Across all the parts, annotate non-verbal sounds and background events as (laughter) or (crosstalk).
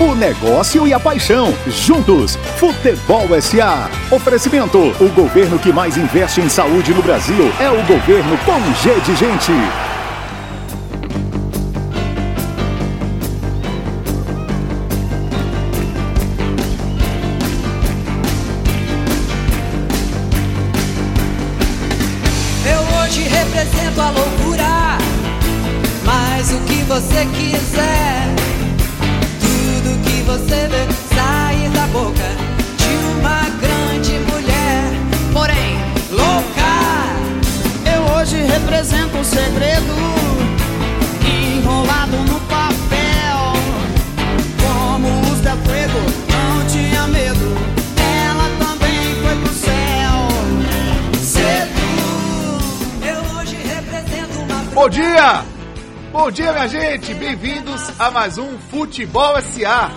O negócio e a paixão. Juntos. Futebol SA. Oferecimento. O governo que mais investe em saúde no Brasil é o governo com G de gente. Minha gente! Bem-vindos a mais um Futebol SA.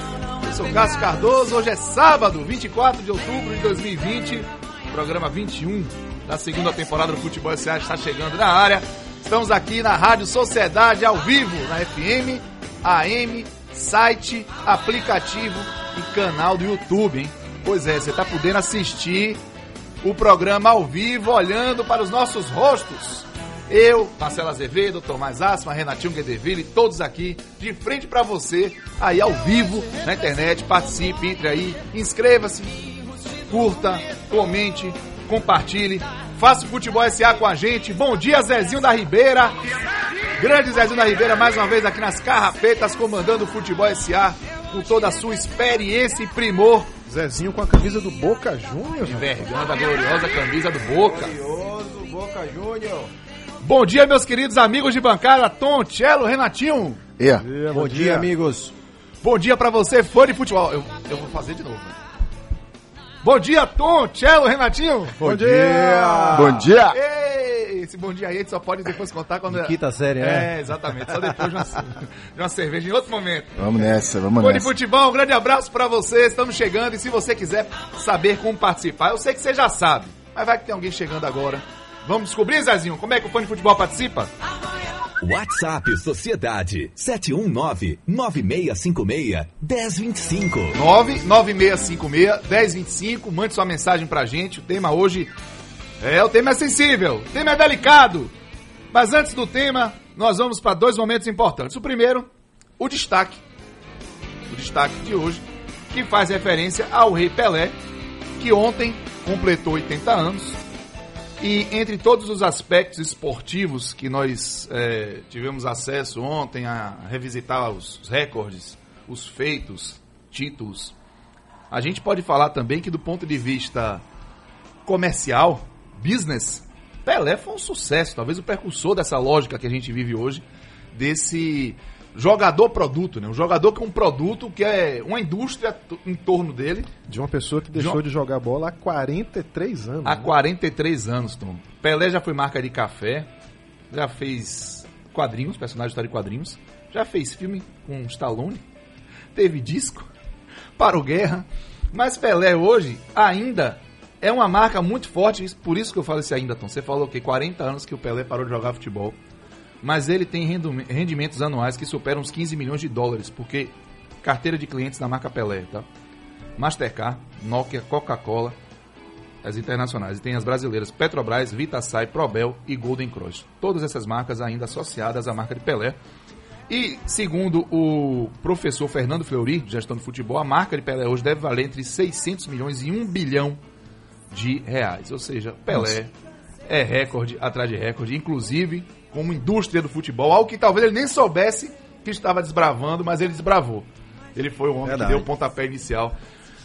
Eu sou Cássio Cardoso, hoje é sábado, 24 de outubro de 2020, programa 21 da segunda temporada do Futebol SA está chegando na área. Estamos aqui na Rádio Sociedade ao vivo, na FM, AM, site, aplicativo e canal do YouTube, hein? Pois é, você está podendo assistir o programa ao vivo, olhando para os nossos rostos. Eu, Marcelo Azevedo, Tomás Asma, Renatinho Guedeville, todos aqui de frente para você, aí ao vivo na internet. Participe, entre aí, inscreva-se, curta, comente, compartilhe, faça o Futebol SA com a gente. Bom dia, Zezinho da Ribeira. Grande Zezinho da Ribeira, mais uma vez aqui nas Carrapetas, comandando o Futebol SA com toda a sua experiência e primor. Zezinho com a camisa do Boca Juniors. Envergando a gloriosa camisa do Boca. Glorioso Boca Juniors. Bom dia, meus queridos amigos de bancada, Tom, Cello, Renatinho. É. Bom dia, amigos. Bom dia pra você, fã de futebol. Eu, eu vou fazer de novo. Bom dia, Tom, Cello, Renatinho. Bom dia. Bom dia. Ei, esse bom dia aí a gente só pode depois contar quando... De quinta série, né? É, exatamente. Só depois de uma, de uma cerveja em outro momento. Vamos nessa, vamos Fã de nessa. futebol, um grande abraço pra você. Estamos chegando e se você quiser saber como participar, eu sei que você já sabe, mas vai que tem alguém chegando agora. Vamos descobrir, Zezinho, como é que o fã de futebol participa? WhatsApp Sociedade 719-9656-1025. 99656-1025. Mande sua mensagem pra gente. O tema hoje é o tema é sensível, o tema é delicado. Mas antes do tema, nós vamos para dois momentos importantes. O primeiro, o destaque. O destaque de hoje, que faz referência ao Rei Pelé, que ontem completou 80 anos. E entre todos os aspectos esportivos que nós eh, tivemos acesso ontem a revisitar os recordes, os feitos, títulos, a gente pode falar também que do ponto de vista comercial, business, Pelé foi um sucesso, talvez o precursor dessa lógica que a gente vive hoje, desse jogador produto, né? Um jogador que é um produto que é uma indústria em torno dele De uma pessoa que deixou João- de jogar bola há 43 anos. há né? 43 anos, Tom. Pelé já foi marca de café, já fez quadrinhos, personagem de história de quadrinhos, já fez filme com Stallone, teve disco, (laughs) para o Guerra, mas Pelé hoje ainda é uma marca muito forte, por isso que eu falo isso ainda, Tom. Você falou que 40 anos que o Pelé parou de jogar futebol, mas ele tem rendimentos anuais que superam os 15 milhões de dólares, porque carteira de clientes da marca Pelé, tá? Mastercard, Nokia, Coca-Cola, as internacionais. E tem as brasileiras Petrobras, Vitasai, Probel e Golden Cross. Todas essas marcas ainda associadas à marca de Pelé. E, segundo o professor Fernando Fleury, de gestão de futebol, a marca de Pelé hoje deve valer entre 600 milhões e 1 bilhão de reais. Ou seja, Pelé é recorde atrás de recorde, inclusive como indústria do futebol, algo que talvez ele nem soubesse que estava desbravando, mas ele desbravou. Ele foi o homem Verdade. que deu o pontapé inicial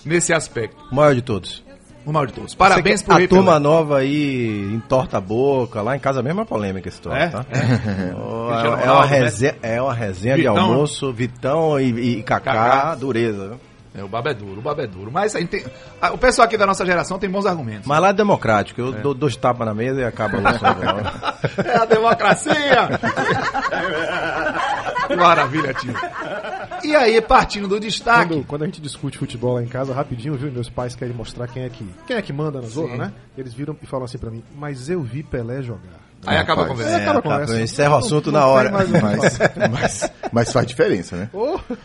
nesse aspecto. O maior de todos. O maior de todos. Parabéns pro A Rei turma Pelé. nova aí entorta a boca. Lá em casa mesmo é polêmica esse troço, É? tá? (laughs) (laughs) Cristiano É, é uma né? resenha, é uma resenha de Vitão, né? almoço, Vitão e, e Kaká, Kaká. dureza. É, o babo é duro, o babo é duro. Mas a gente tem- a- o pessoal aqui da nossa geração tem bons argumentos. Mas lá é democrático. Eu dou dois tapas na mesa e acaba o. (laughs) É a democracia! (laughs) Maravilha, tio. E aí, partindo do destaque. Quando, quando a gente discute futebol lá em casa, rapidinho, viu? Meus pais querem mostrar quem é que, quem é que manda nas outras, né? Eles viram e falam assim pra mim, mas eu vi Pelé jogar. Aí acaba a Rapaz, conversa. É, acaba a acaba, conversa. encerra o assunto Não na hora. Mas, (laughs) mas, mas faz diferença, né?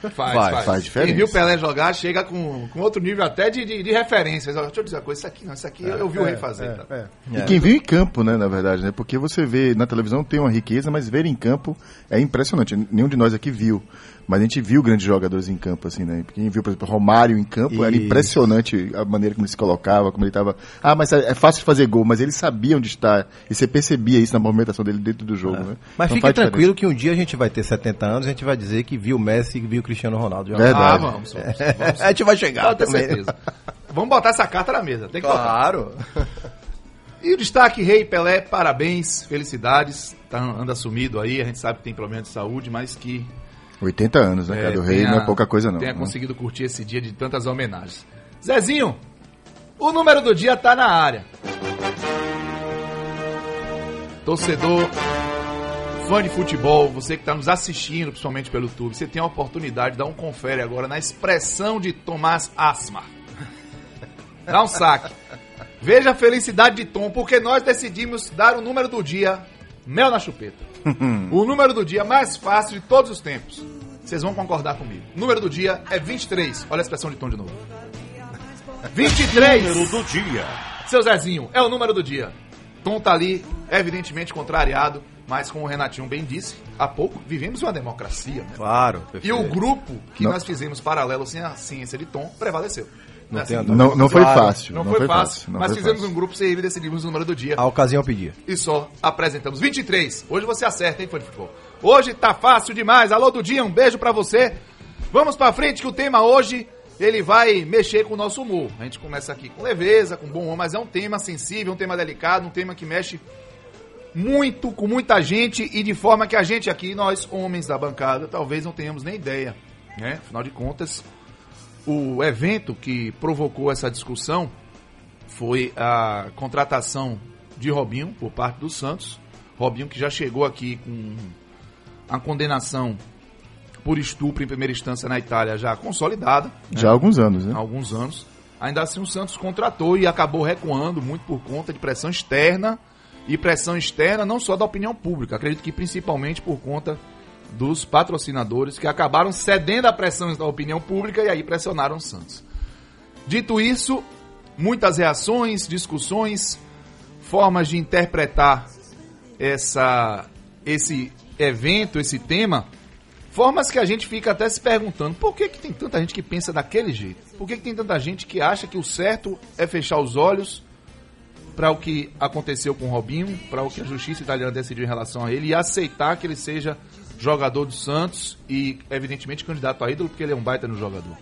Faz, Faz, faz. faz diferença. Quem viu o Pelé jogar chega com, com outro nível até de, de, de referências. Deixa eu dizer uma coisa, isso aqui não, isso aqui eu, eu vi o rei fazer. tá? É, é. E quem viu em campo, né, na verdade, né? Porque você vê na televisão tem uma riqueza, mas ver em campo é impressionante. Nenhum de nós aqui viu. Mas a gente viu grandes jogadores em campo, assim, né? Quem viu, por exemplo, Romário em campo, era Isso. impressionante a maneira como ele se colocava, como ele estava. Ah, mas é é fácil de fazer gol, mas ele sabia onde está. E você percebia isso na movimentação dele dentro do jogo, né? Mas Então fique tranquilo que um dia a gente vai ter 70 anos e a gente vai dizer que viu o Messi e viu o Cristiano Ronaldo. Verdade. Ah, vamos, vamos, vamos. (laughs) a gente vai chegar Pode ter também. certeza. Vamos botar essa carta na mesa. Tem que botar. Claro. E o destaque, Rei Pelé, parabéns, felicidades. Tá, anda sumido aí, a gente sabe que tem problema de saúde, mas que 80 anos, né, é, cara? Do rei tenha- não é pouca coisa, não. tenha né? conseguido curtir esse dia de tantas homenagens. Zezinho, o número do dia tá na área. Torcedor, fã de futebol, você que está nos assistindo, principalmente pelo YouTube, você tem a oportunidade de dar um confere agora na expressão de Tomás Asmar. Dá um saque. Veja a felicidade de Tom, porque nós decidimos dar o número do dia mel na chupeta. (laughs) o número do dia mais fácil de todos os tempos. Vocês vão concordar comigo. O número do dia é 23. Olha a expressão de Tom de novo. (laughs) 23. Número do dia. Seu Zezinho, é o número do dia. Tom tá ali, evidentemente contrariado, mas como o Renatinho bem disse, há pouco vivemos uma democracia, né? Claro. E perfeito. o grupo que Não. nós fizemos paralelo sem a ciência de Tom prevaleceu. Não tem assim? a Não, não foi fácil. Não, foi fácil, não mas foi fizemos fácil. um grupo sem e decidimos o número do dia. A ocasião pedia. E só apresentamos 23. Hoje você acerta, hein, fã de futebol? Hoje tá fácil demais. Alô do dia, um beijo pra você. Vamos pra frente que o tema hoje ele vai mexer com o nosso humor. A gente começa aqui com leveza, com bom humor, mas é um tema sensível, um tema delicado, um tema que mexe muito com muita gente e de forma que a gente aqui, nós homens da bancada, talvez não tenhamos nem ideia, né? Afinal de contas, o evento que provocou essa discussão foi a contratação de Robinho por parte do Santos. Robinho que já chegou aqui com a condenação por estupro em primeira instância na Itália já consolidada Já há alguns anos, né? há alguns anos. Ainda assim, o Santos contratou e acabou recuando muito por conta de pressão externa e pressão externa não só da opinião pública, acredito que principalmente por conta dos patrocinadores que acabaram cedendo à pressão da opinião pública e aí pressionaram o Santos. Dito isso, muitas reações, discussões, formas de interpretar essa, esse evento, esse tema, formas que a gente fica até se perguntando por que, que tem tanta gente que pensa daquele jeito? Por que, que tem tanta gente que acha que o certo é fechar os olhos para o que aconteceu com o Robinho, para o que a justiça italiana decidiu em relação a ele e aceitar que ele seja jogador do Santos e, evidentemente, candidato a ídolo, porque ele é um baita no jogador.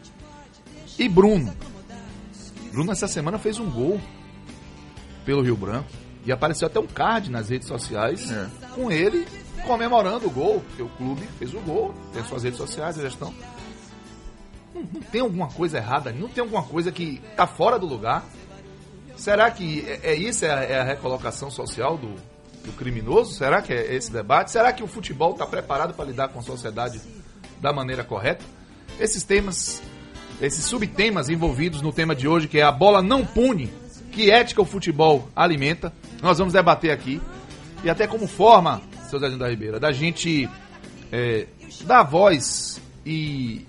E Bruno. Bruno, essa semana, fez um gol pelo Rio Branco e apareceu até um card nas redes sociais com ele comemorando o gol, porque o clube fez o gol, tem as suas redes sociais, a gestão. Não, não tem alguma coisa errada não tem alguma coisa que tá fora do lugar. Será que é, é isso é a, é a recolocação social do, do criminoso? Será que é esse debate? Será que o futebol está preparado para lidar com a sociedade da maneira correta? Esses temas, esses subtemas envolvidos no tema de hoje, que é a bola não pune, que ética o futebol alimenta, nós vamos debater aqui. E até como forma, seu Zezinho da Ribeira, da gente é, dar voz e,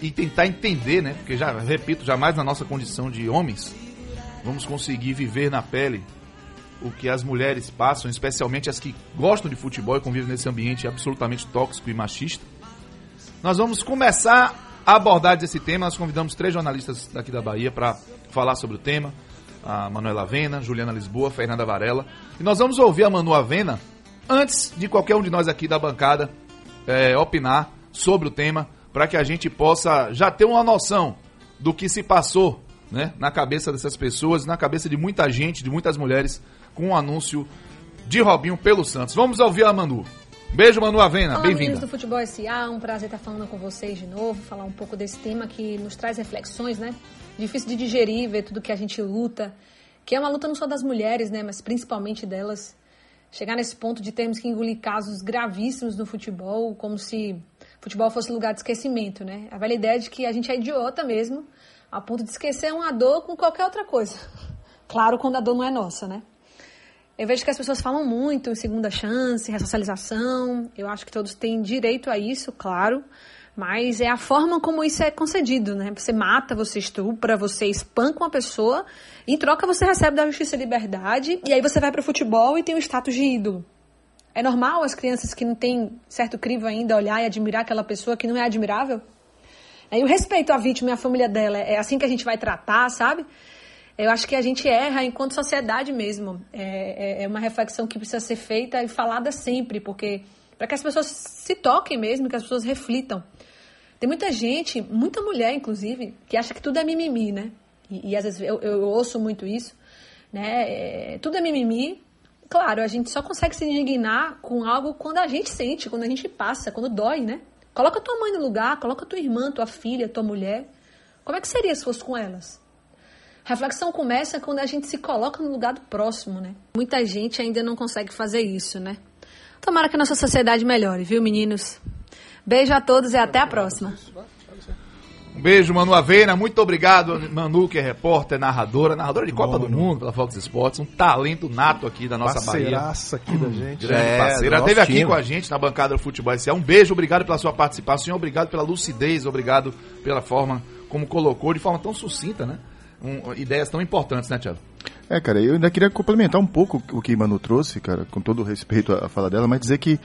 e tentar entender, né? Porque já, repito, jamais na nossa condição de homens vamos conseguir viver na pele o que as mulheres passam, especialmente as que gostam de futebol e convivem nesse ambiente absolutamente tóxico e machista. Nós vamos começar a abordar desse tema. Nós convidamos três jornalistas daqui da Bahia para falar sobre o tema. A Manuela Avena, Juliana Lisboa, Fernanda Varela. E nós vamos ouvir a Manu Avena antes de qualquer um de nós aqui da bancada é, opinar sobre o tema, para que a gente possa já ter uma noção do que se passou né, na cabeça dessas pessoas, na cabeça de muita gente, de muitas mulheres, com o anúncio de Robinho pelo Santos. Vamos ouvir a Manu. Beijo, Manu Avena, bem-vinda. do Futebol SA, um prazer estar falando com vocês de novo, falar um pouco desse tema que nos traz reflexões, né? Difícil de digerir, ver tudo que a gente luta, que é uma luta não só das mulheres, né, mas principalmente delas. Chegar nesse ponto de termos que engolir casos gravíssimos no futebol, como se futebol fosse lugar de esquecimento, né? A velha ideia de que a gente é idiota mesmo, a ponto de esquecer uma dor com qualquer outra coisa. Claro, quando a dor não é nossa, né? Eu vejo que as pessoas falam muito em segunda chance, ressocialização. Eu acho que todos têm direito a isso, claro. Mas é a forma como isso é concedido, né? Você mata, você estupra, você espanca uma pessoa, em troca você recebe da justiça liberdade, e aí você vai pro futebol e tem o status de ídolo. É normal as crianças que não têm certo crivo ainda olhar e admirar aquela pessoa que não é admirável? E o respeito à vítima e à família dela, é assim que a gente vai tratar, sabe? Eu acho que a gente erra enquanto sociedade mesmo. É, é, é uma reflexão que precisa ser feita e falada sempre, porque para que as pessoas se toquem mesmo, que as pessoas reflitam. Tem muita gente, muita mulher inclusive, que acha que tudo é mimimi, né? E, e às vezes eu, eu, ouço muito isso, né? É, tudo é mimimi. Claro, a gente só consegue se indignar com algo quando a gente sente, quando a gente passa, quando dói, né? Coloca tua mãe no lugar, coloca tua irmã, tua filha, tua mulher. Como é que seria se fosse com elas? Reflexão começa quando a gente se coloca no lugar do próximo, né? Muita gente ainda não consegue fazer isso, né? Tomara que a nossa sociedade melhore, viu, meninos? Beijo a todos e até a próxima. Um beijo, Manu Aveira. Muito obrigado, Manu, que é repórter, narradora, narradora de Copa do Mundo pela Fox Sports. Um talento nato aqui da nossa Parceiraça Bahia. aqui da gente. Grande É, parceira. do Esteve aqui time. com a gente na bancada do Futebol SA. Um beijo, obrigado pela sua participação, obrigado pela lucidez, obrigado pela forma como colocou, de forma tão sucinta, né? Um, ideias tão importantes, né, Thiago? É, cara, eu ainda queria complementar um pouco o que Manu trouxe, cara, com todo o respeito à fala dela, mas dizer que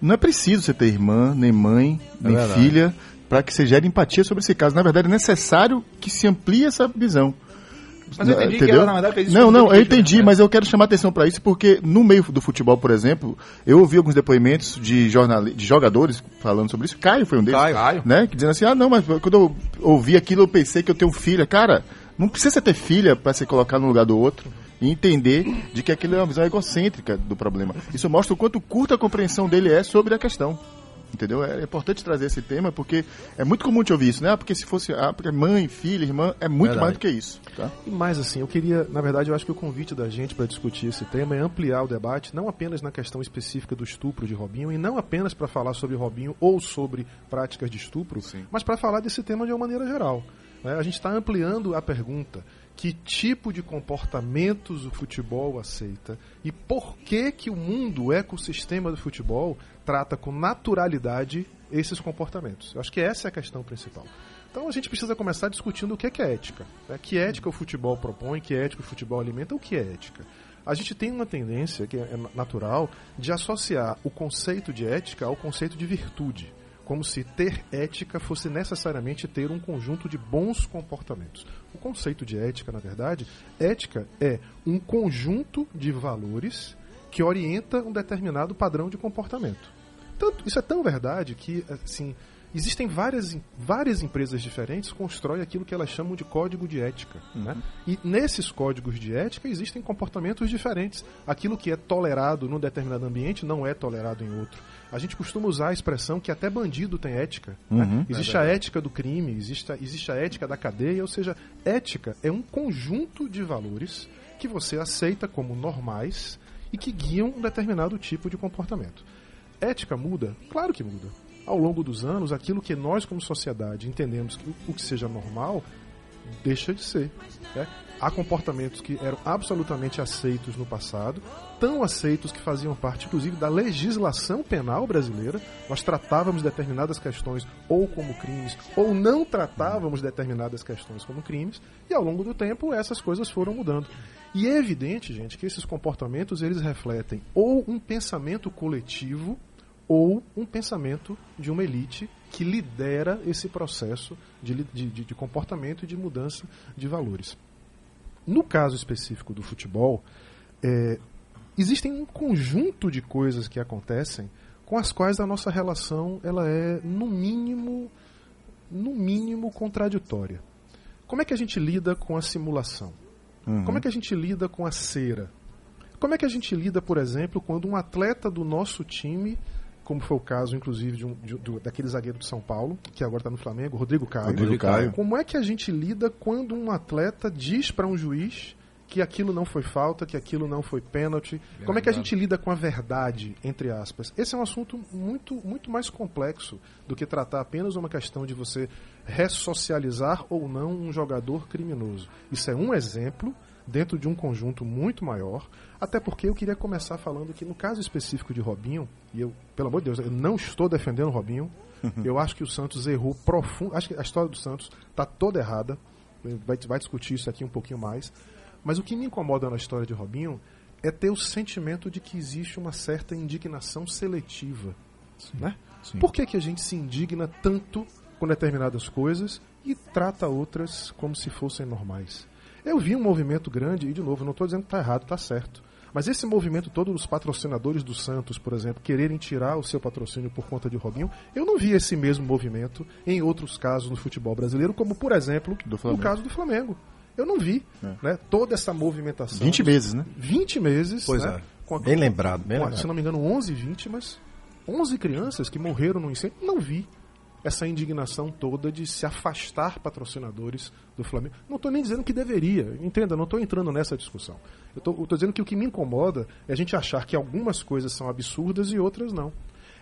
não é preciso você ter irmã, nem mãe, nem verdade. filha, para que você gere empatia sobre esse caso. Na verdade, é necessário que se amplie essa visão. Mas eu entendi que Entendeu? ela, na verdade, fez isso Não, não, eu entendi, né? mas eu quero chamar atenção para isso porque no meio do futebol, por exemplo, eu ouvi alguns depoimentos de, jornali de jogadores falando sobre isso. Caio foi um deles. Caio. Caio. Né? Que dizendo assim, ah, não, mas quando eu ouvi aquilo eu pensei que eu tenho filha. Cara, não precisa ter filha para se colocar no lugar do outro e entender de que aquilo é uma visão egocêntrica do problema. Isso mostra o quanto curta a compreensão dele é sobre a questão. Entendeu? É importante trazer esse tema porque é muito comum te ouvir isso, né? Ah, porque se fosse ah, porque mãe, filha, irmã, é muito Verdade. mais do que isso. Tá? E mais assim, eu queria, na verdade, eu acho que o convite da gente para discutir esse tema é ampliar o debate, não apenas na questão específica do estupro de Robinho, e não apenas para falar sobre Robinho ou sobre práticas de estupro, mas para falar desse tema de uma maneira geral. né? A gente está ampliando a pergunta. Que tipo de comportamentos o futebol aceita e por que que o mundo, o ecossistema do futebol, trata com naturalidade esses comportamentos? Eu acho que essa é a questão principal. Então a gente precisa começar discutindo o que é, que é ética. né? Que ética o futebol propõe, que ética o futebol alimenta, o que é ética. A gente tem uma tendência, que é natural, de associar o conceito de ética ao conceito de virtude. Como se ter ética fosse necessariamente ter um conjunto de bons comportamentos. O conceito de ética, na verdade, ética é um conjunto de valores que orienta um determinado padrão de comportamento. Tanto, isso é tão verdade que, assim, existem várias, várias empresas diferentes que constroem aquilo que elas chamam de código de ética. Né? E nesses códigos de ética existem comportamentos diferentes. Aquilo que é tolerado num determinado ambiente não é tolerado em outro. A gente costuma usar a expressão que até bandido tem ética. né? Uhum. Existe a ética do crime, existe a, existe a ética da cadeia, ou seja, ética é um conjunto de valores que você aceita como normais e que guiam um determinado tipo de comportamento. Ética muda? Claro que muda. Ao longo dos anos, aquilo que nós, como sociedade, entendemos que o que seja normal deixa de ser. né? Há comportamentos que eram absolutamente aceitos no passado, tão aceitos que faziam parte, inclusive, da legislação penal brasileira. Nós tratávamos determinadas questões ou como crimes, ou não tratávamos determinadas questões como crimes, e ao longo do tempo essas coisas foram mudando. E é evidente, gente, que esses comportamentos eles refletem ou um pensamento coletivo ou um pensamento de uma elite que lidera esse processo de, de, de- comportamento e de mudança de valores. No caso específico do futebol, é, existem um conjunto de coisas que acontecem com as quais a nossa relação ela é no mínimo no mínimo contraditória. Como é que a gente lida com a simulação? Como é que a gente lida com a cera? Como é que a gente lida, por exemplo, quando um atleta do nosso time, como foi o caso, inclusive, de um, de- do- daquele zagueiro de São Paulo, que agora está no Flamengo, Rodrigo Caio. Rodrigo Caio. Como é que a gente lida quando um atleta diz para um juiz que aquilo não foi falta, que aquilo não foi pênalti? Como é que a gente lida com a verdade, entre aspas? Esse é um assunto muito, muito mais complexo do que tratar apenas uma questão de você ressocializar ou não um jogador criminoso. Isso é um exemplo dentro de um conjunto muito maior, até porque eu queria começar falando que no caso específico de Robinho, e eu, pelo amor de Deus, eu não estou defendendo Robinho, eu acho que o Santos errou profundo, acho que a história do Santos está toda errada, vai, vai discutir isso aqui um pouquinho mais, mas o que me incomoda na história de Robinho é ter o sentimento de que existe uma certa indignação seletiva, né? Por que, que a gente se indigna tanto com determinadas coisas e trata outras como se fossem normais? Eu vi um movimento grande, e de novo, não estou dizendo que está errado, está certo. Mas esse movimento todo dos patrocinadores do Santos, por exemplo, quererem tirar o seu patrocínio por conta de Robinho, eu não vi esse mesmo movimento em outros casos no futebol brasileiro, como por exemplo Flamengo. caso do Flamengo. Eu não vi É. né, toda essa movimentação. 20 meses, né? 20 meses. Pois né, é. a- Bem lembrado, bem a- lembrado. se não me engano, 11 vítimas, 11 crianças que morreram no incêndio. Não vi essa indignação toda de se afastar patrocinadores do Flamengo. Não estou nem dizendo que deveria, entenda, não estou entrando nessa discussão. Eu estou dizendo que o que me incomoda é a gente achar que algumas coisas são absurdas e outras não.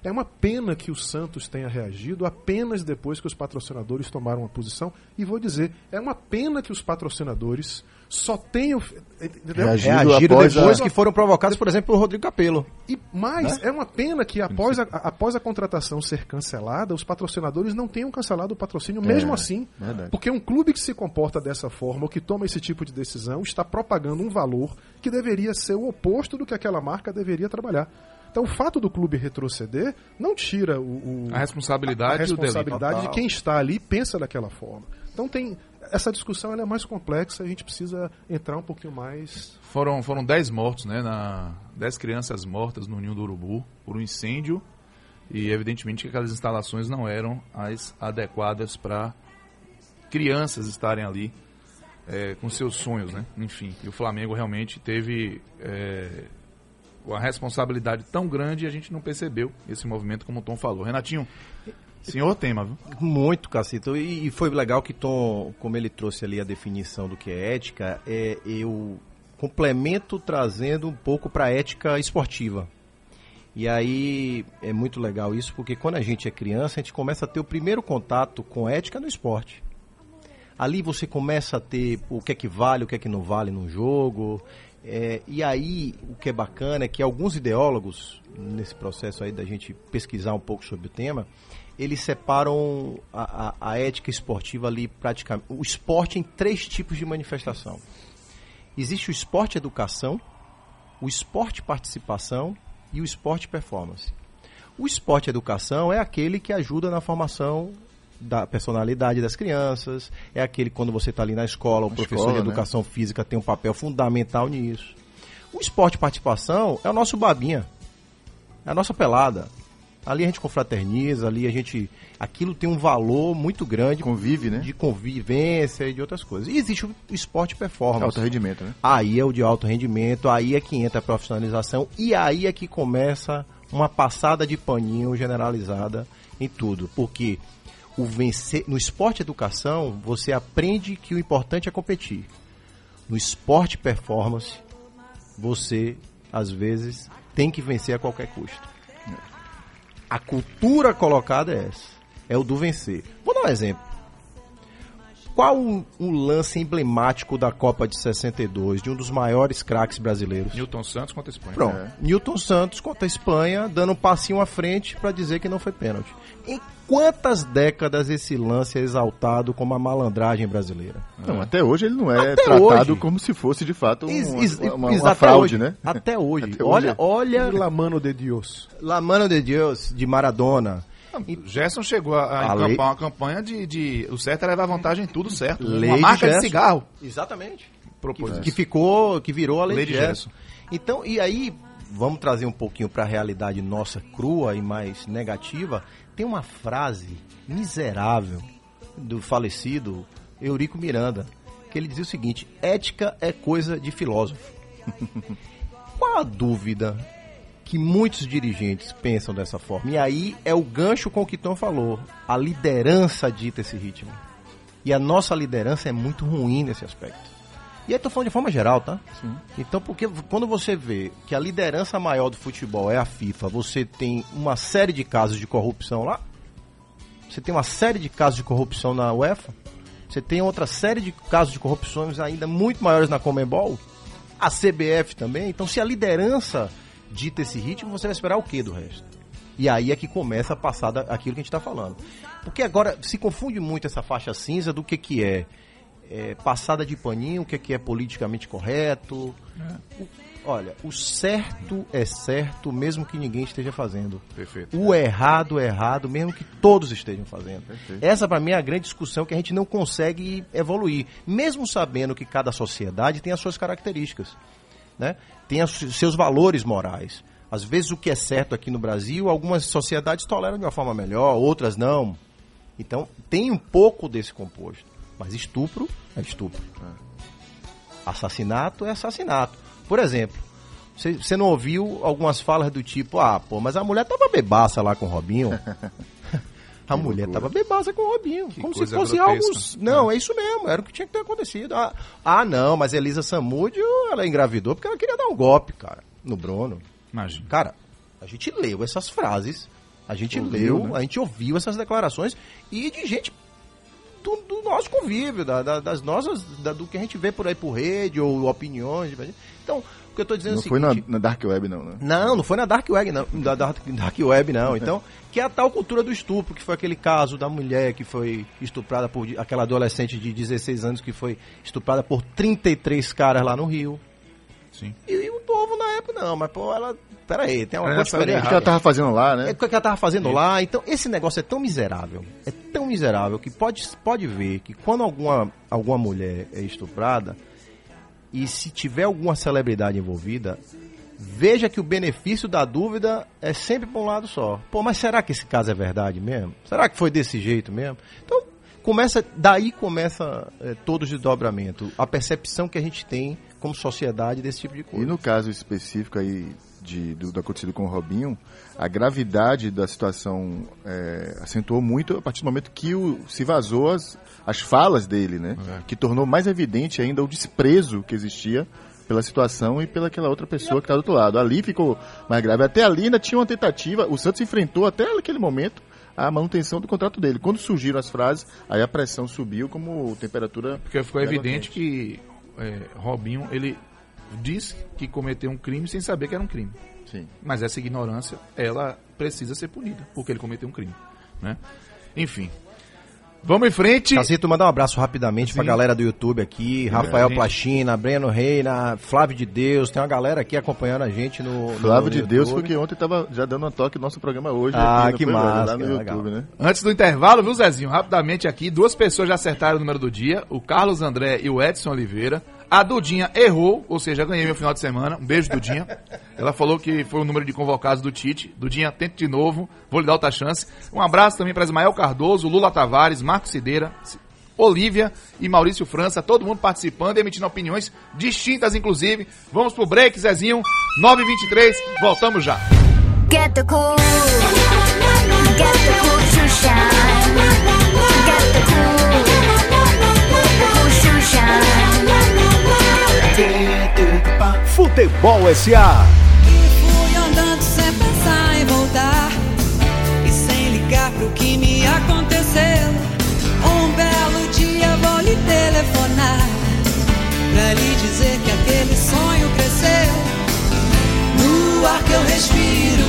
É uma pena que o Santos tenha reagido apenas depois que os patrocinadores tomaram uma posição. E vou dizer, é uma pena que os patrocinadores só tenham. Reagido Reagiram após depois a- que foram provocados, por exemplo, pelo Rodrigo Capello. E mais, é uma pena que após a, após a contratação ser cancelada, os patrocinadores não tenham cancelado o patrocínio mesmo assim. verdade. Porque um clube que se comporta dessa forma, ou que toma esse tipo de decisão, está propagando um valor que deveria ser o oposto do que aquela marca deveria trabalhar. Então o fato do clube retroceder não tira o, o- A responsabilidade a delito. responsabilidade de quem está ali e pensa daquela forma. Então tem essa discussão ela é mais complexa, a gente precisa entrar um pouquinho mais Foram, foram 10 mortos, né? Na, 10 crianças mortas no Ninho do Urubu por um incêndio. E evidentemente que aquelas instalações não eram as adequadas para crianças estarem ali é, com seus sonhos, né? Enfim, e o Flamengo realmente teve é, uma responsabilidade tão grande e a gente não percebeu esse movimento como o Tom falou. Renatinho, senhor tema, viu? Muito, Cacito. E, foi legal que Tom, como ele trouxe ali a definição do que é ética, é, eu complemento trazendo um pouco para a ética esportiva. E aí é muito legal isso, porque quando a gente é criança, a gente começa a ter o primeiro contato com ética no esporte. Ali você começa a ter o que é que vale, o que é que não vale no jogo. É, e aí o que é bacana é que alguns ideólogos, nesse processo aí da gente pesquisar um pouco sobre o tema, eles separam a, a- a ética esportiva ali praticamente. O esporte em três tipos de manifestação. Existe o esporte educação, o esporte participação e o esporte performance. O esporte educação é aquele que ajuda na formação da personalidade das crianças, é aquele quando você está ali na escola, o Na professor escola, de né? educação física tem um papel fundamental nisso. O esporte participação é o nosso babinha, é a nossa pelada. Ali a gente confraterniza, ali a gente. Aquilo tem um valor muito grande Convive, né? de convivência e de outras coisas. E existe o esporte performance. Alto rendimento, né? Aí é o de alto rendimento, aí é que entra a profissionalização e aí é que começa uma passada de paninho generalizada em tudo. Porque o vencer, no esporte educação, você aprende que o importante é competir. No esporte performance, você, às vezes, tem que vencer a qualquer custo. A cultura colocada é essa. É o do vencer. Vou dar um exemplo. Qual um, um lance emblemático da Copa de 62, de um dos maiores craques brasileiros? Newton Santos contra a Espanha. Pronto. Newton Santos contra a Espanha, dando um passinho à frente para dizer que não foi pênalti. Em quantas décadas esse lance é exaltado como a malandragem brasileira? Não, até hoje ele não é Até tratado hoje. como se fosse de fato um, uma, uma- ex- uma até fraude, hoje. né? Até (laughs) hoje. Até olha, hoje. olha. La mano de Dios. La mano de Deus, de Maradona. Gerson chegou a, a A encampar lei- uma campanha de, de- O certo é levar vantagem em tudo certo. Lei uma de marca de, Gerson. cigarro Exatamente. propôs que, que ficou, que virou a lei, Lei de de Gerson. Então, e aí, vamos trazer um pouquinho para a realidade nossa crua e mais negativa. Tem uma frase miserável do falecido Eurico Miranda, que ele dizia o seguinte: ética é coisa de filósofo. (laughs) Qual a dúvida que muitos dirigentes pensam dessa forma? E aí é o gancho com o que Tom falou. A liderança dita esse ritmo. E a nossa liderança é muito ruim nesse aspecto. E aí tô falando de forma geral, tá? Então, porque quando você vê que a liderança maior do futebol é a FIFA, você tem uma série de casos de corrupção lá, você tem uma série de casos de corrupção na UEFA, Você tem outra série de casos de corrupções ainda muito maiores na Comembol, a CBF também. Então, se a liderança dita esse ritmo, você vai esperar o que do resto? E aí é que começa a passar aquilo que a gente está falando. Porque agora se confunde muito essa faixa cinza do que, que é, é, passada de paninho, o que, que é politicamente correto. O- olha, o certo é certo, mesmo que ninguém esteja fazendo. Perfeito. O errado é errado, mesmo que todos estejam fazendo. Essa, para mim, é a grande discussão que a gente não consegue evoluir, mesmo sabendo que cada sociedade tem as suas características, né? tem os seus valores morais. Às vezes, o que é certo aqui no Brasil, algumas sociedades toleram de uma forma melhor, outras não. Então, tem um pouco desse composto. Mas estupro é estupro. Assassinato é assassinato. Por exemplo, você você não ouviu algumas falas do tipo, ah, pô, mas a mulher tava bebaça lá com o Robinho. (laughs) A mulher tava bebaça com o Robinho. como se fosse grotesca. algo. Não, é isso mesmo, era o que tinha que ter acontecido. Ah, ah, não, mas Elisa Samúdio, ela engravidou porque ela queria dar um golpe, cara, no Bruno. Imagina. Cara, a gente leu essas frases, a gente Ouviu, leu, né? a gente ouviu essas declarações e de gente do, do nosso convívio, da- da- das nossas, da- do que a gente vê por aí por rede ou opiniões. Então, o que eu tô dizendo é Não o foi na, seguinte, na Dark Web, não, né? não, não foi na Dark Web, não. Da Dark, Dark Web, não. Então, que é a tal cultura do estupro, que foi aquele caso da mulher que foi estuprada por aquela adolescente de 16 anos que foi estuprada por 33 caras lá no Rio. Sim. E, e o povo na época, não, mas pô, ela. Pera aí, tem uma Ela coisa diferente. O que ela tava fazendo lá, né? É o que ela tava fazendo lá. Então, esse negócio é tão miserável. É tão miserável que pode, pode ver que quando alguma, alguma mulher é estuprada, e se tiver alguma celebridade envolvida, veja que o benefício da dúvida é sempre para um lado só. Pô, mas será que esse caso é verdade mesmo? Será que foi desse jeito mesmo? Então, começa, daí começa é, todo o desdobramento. A percepção que a gente tem como sociedade desse tipo de E coisa. no caso específico aí de, do, do acontecido com o Robinho, a gravidade da situação é, acentuou muito a partir do momento que o, se vazou as, as falas dele, né? Que tornou mais evidente ainda o desprezo que existia pela situação e pela aquela outra pessoa que está do outro lado. Ali ficou mais grave. Até ali ainda tinha uma tentativa, o Santos enfrentou até aquele momento a manutenção do contrato dele. Quando surgiram as frases, aí a pressão subiu como temperatura... Porque ficou evidente que é, Robinho, ele disse que cometeu um crime sem saber que era um crime. Sim. Mas essa ignorância, ela precisa ser punida, porque ele cometeu um crime. Né? Enfim. Vamos em frente. Casito, mandar um abraço rapidamente pra Sim. galera do YouTube aqui, Rafael gente. Plachina, Breno Reina, Flávio de Deus, tem uma galera aqui acompanhando a gente no, Flávio no de Deus, YouTube. porque ontem tava já dando um toque no nosso programa hoje. Ah, que massa, Lá no que YouTube, legal. né? Antes do intervalo, viu, Zezinho? Rapidamente aqui, duas pessoas já acertaram o número do dia: o Carlos André e o Edson Oliveira. A Dudinha errou, ou seja, ganhei meu final de semana. Um beijo, Dudinha. (laughs) Ela falou que foi o número de convocados do Tite. Dudinha, tente de novo, vou lhe dar outra chance. Um abraço também para Ismael Cardoso, Lula Tavares, Marco Cideira, Olívia e Maurício França, todo mundo participando e emitindo opiniões distintas, inclusive. Vamos pro break, Zezinho. 9h23, voltamos já. Get the cool. Get the cool to shine. Get the cool. The cool to shine. Futebol SA. Telefonar Pra lhe dizer que aquele sonho cresceu No ar que eu respiro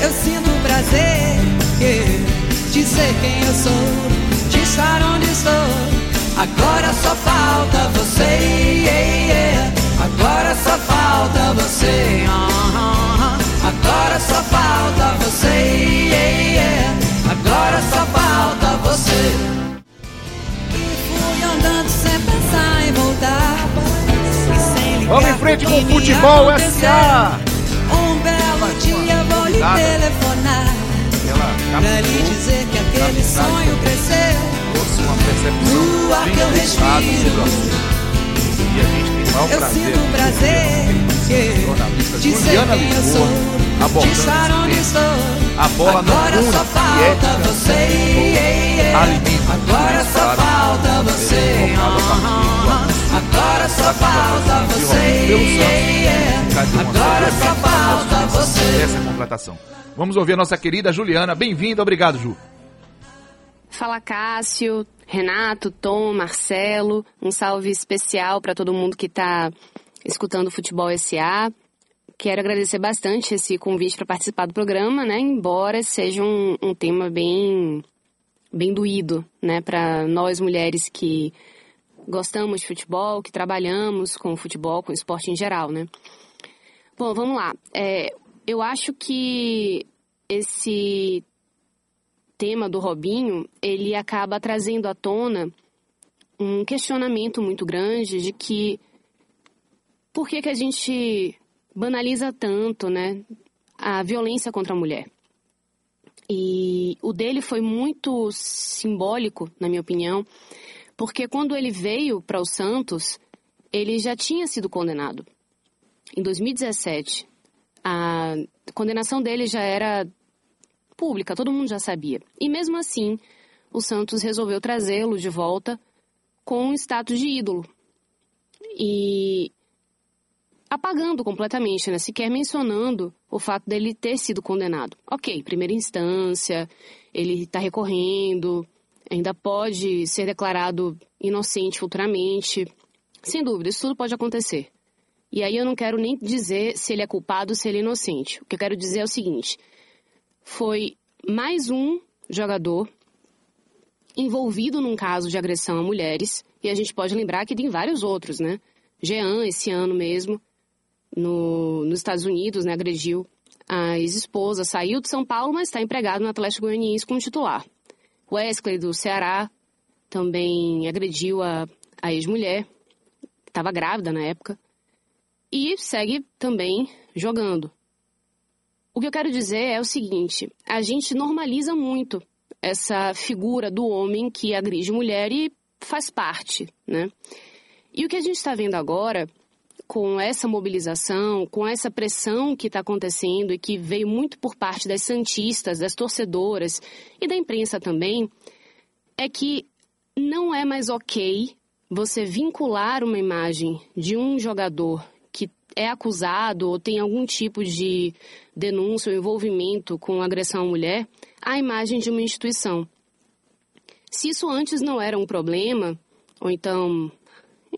Eu sinto prazer yeah, De ser quem eu sou De estar onde estou Agora só falta você. Agora só falta você ah. Agora só falta você. Agora só falta você andando sem pensar em voltar Vamos em frente com o Futebol. SA. Um belo dia vou lhe telefonar Ela Pra lhe dizer que aquele sonho cresceu trouxe uma percepção No ar que eu respiro. E a gente maior Eu prazer sinto prazer jornalista de ser Juliana quem eu Lisboa, sou, de abordando estar esse onde tema. estou. A bola Agora só e falta ética você. Agora só falta você. Agora só falta de você. Agora só só falta você. Essa é a completação. Vamos ouvir a nossa querida Juliana. Bem-vinda, obrigado, Ju. Fala Cássio, Renato, Tom, Marcelo. Um salve especial para todo mundo que está escutando o Futebol SA. Quero agradecer bastante esse convite para participar do programa, né? Embora seja um, um tema bem, bem doído, né? Para nós mulheres que gostamos de futebol, que trabalhamos com futebol, com esporte em geral, né? Bom, vamos lá. É, eu acho que esse tema do Robinho, ele acaba trazendo à tona um questionamento muito grande de que por que, que a gente banaliza tanto, né, a violência contra a mulher. E o dele foi muito simbólico, na minha opinião, porque quando ele veio para o Santos, ele já tinha sido condenado. Em 2017, a condenação dele já era pública, todo mundo já sabia. E mesmo assim, o Santos resolveu trazê-lo de volta com um status de ídolo. E apagando completamente, né? sequer mencionando o fato dele ter sido condenado. Ok, primeira instância, ele está recorrendo, ainda pode ser declarado inocente futuramente. Sem dúvida, isso tudo pode acontecer. E aí eu não quero nem dizer se ele é culpado ou se ele é inocente. O que eu quero dizer é o seguinte: foi mais um jogador envolvido num caso de agressão a mulheres, e a gente pode lembrar que tem vários outros, né? Jean, esse ano mesmo, no, nos Estados Unidos, né, agrediu a ex-esposa, saiu de São Paulo, mas está empregado no Atlético Goianiense como titular. Wesley, do Ceará, também agrediu a, a ex-mulher, estava grávida na época, e segue também jogando. O que eu quero dizer é o seguinte: a gente normaliza muito essa figura do homem que agride mulher e faz parte, né? E o que a gente está vendo agora, com essa mobilização, com essa pressão que está acontecendo e que veio muito por parte das santistas, das torcedoras e da imprensa também, é que não é mais ok você vincular uma imagem de um jogador que é acusado ou tem algum tipo de denúncia ou envolvimento com agressão à mulher à imagem de uma instituição. Se isso antes não era um problema, ou então,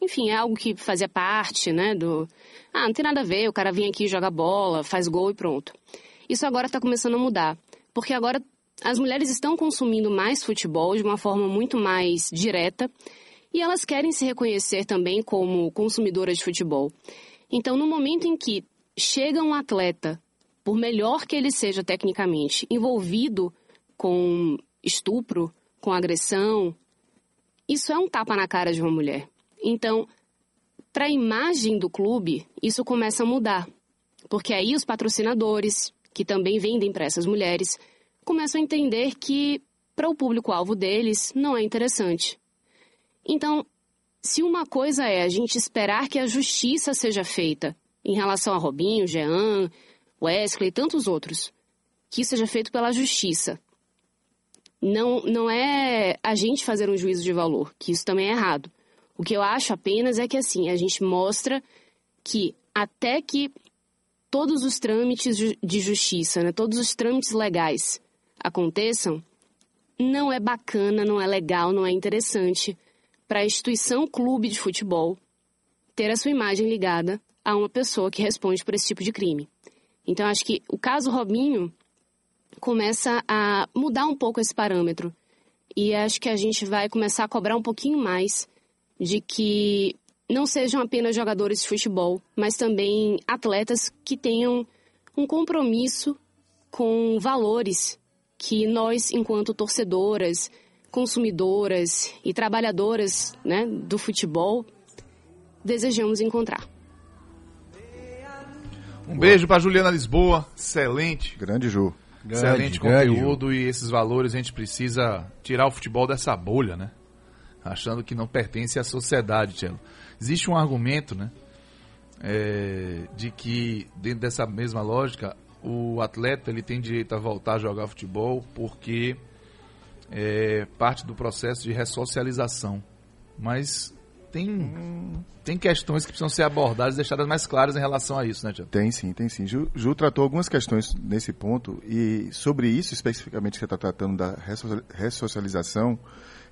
enfim, é algo que fazia parte, né, do... Ah, não tem nada a ver, o cara vem aqui, joga bola, faz gol e pronto. Isso agora está começando a mudar, porque agora as mulheres estão consumindo mais futebol de uma forma muito mais direta e elas querem se reconhecer também como consumidoras de futebol. Então, no momento em que chega um atleta, por melhor que ele seja tecnicamente, envolvido com estupro, com agressão, isso é um tapa na cara de uma mulher. Então, para a imagem do clube, isso começa a mudar. Porque aí os patrocinadores, que também vendem para essas mulheres, começam a entender que para o público-alvo deles não é interessante. Então, se uma coisa é a gente esperar que a justiça seja feita em relação a Robinho, Jean, Wesley e tantos outros, que isso seja feito pela justiça. Não, não é a gente fazer um juízo de valor, que isso também é errado. O que eu acho apenas é que assim, a gente mostra que até que todos os trâmites de justiça, né, todos os trâmites legais aconteçam, não é bacana, não é legal, não é interessante para a instituição clube de futebol ter a sua imagem ligada a uma pessoa que responde por esse tipo de crime. Então, acho que o caso Robinho começa a mudar um pouco esse parâmetro. E acho que a gente vai começar a cobrar um pouquinho mais de que não sejam apenas jogadores de futebol, mas também atletas que tenham um compromisso com valores que nós, enquanto torcedoras, consumidoras e trabalhadoras né, do futebol desejamos encontrar. Um beijo para Juliana Lisboa, excelente. Grande Ju. Excelente Grande, conteúdo e esses valores a gente precisa tirar o futebol dessa bolha, né? Achando que não pertence à sociedade, Tiago. Existe um argumento, né? É, de que dentro dessa mesma lógica o atleta ele tem direito a voltar a jogar futebol porque é parte do processo de ressocialização. Mas tem, tem questões que precisam ser abordadas e deixadas mais claras em relação a isso, né, Tiago? Tem sim, tem sim. Ju, Ju tratou algumas questões nesse ponto e sobre isso especificamente que você está tratando da resso- ressocialização,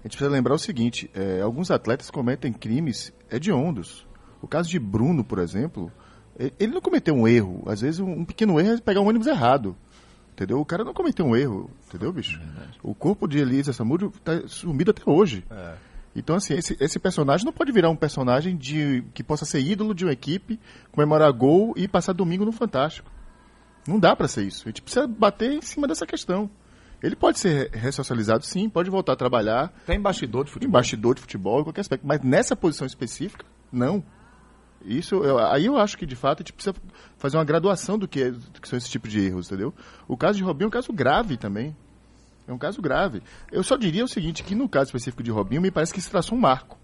a gente precisa lembrar o seguinte: é, alguns atletas cometem crimes hediondos. O caso de Bruno, por exemplo, ele não cometeu um erro. Às vezes um, pequeno erro é pegar um ônibus errado. Entendeu? O cara não cometeu um erro, entendeu, bicho? O corpo de Elisa Samúdio está sumido até hoje. Então, assim, esse, esse personagem não pode virar um personagem de, que possa ser ídolo de uma equipe, comemorar gol e passar domingo no Fantástico. Não dá pra ser isso. A gente precisa bater em cima dessa questão. Ele pode ser re- ressocializado, sim, pode voltar a trabalhar. Tem bastidor de futebol. Embaixador de futebol, em qualquer aspecto. Mas nessa posição específica, não. Isso, eu- aí eu acho que, de fato, a gente precisa fazer uma graduação do que, é- do que são esse tipo de erros, entendeu? O caso de Robinho é um caso grave também. É um caso grave. Eu só diria o seguinte, que no caso específico de Robinho, me parece que se traçou um marco.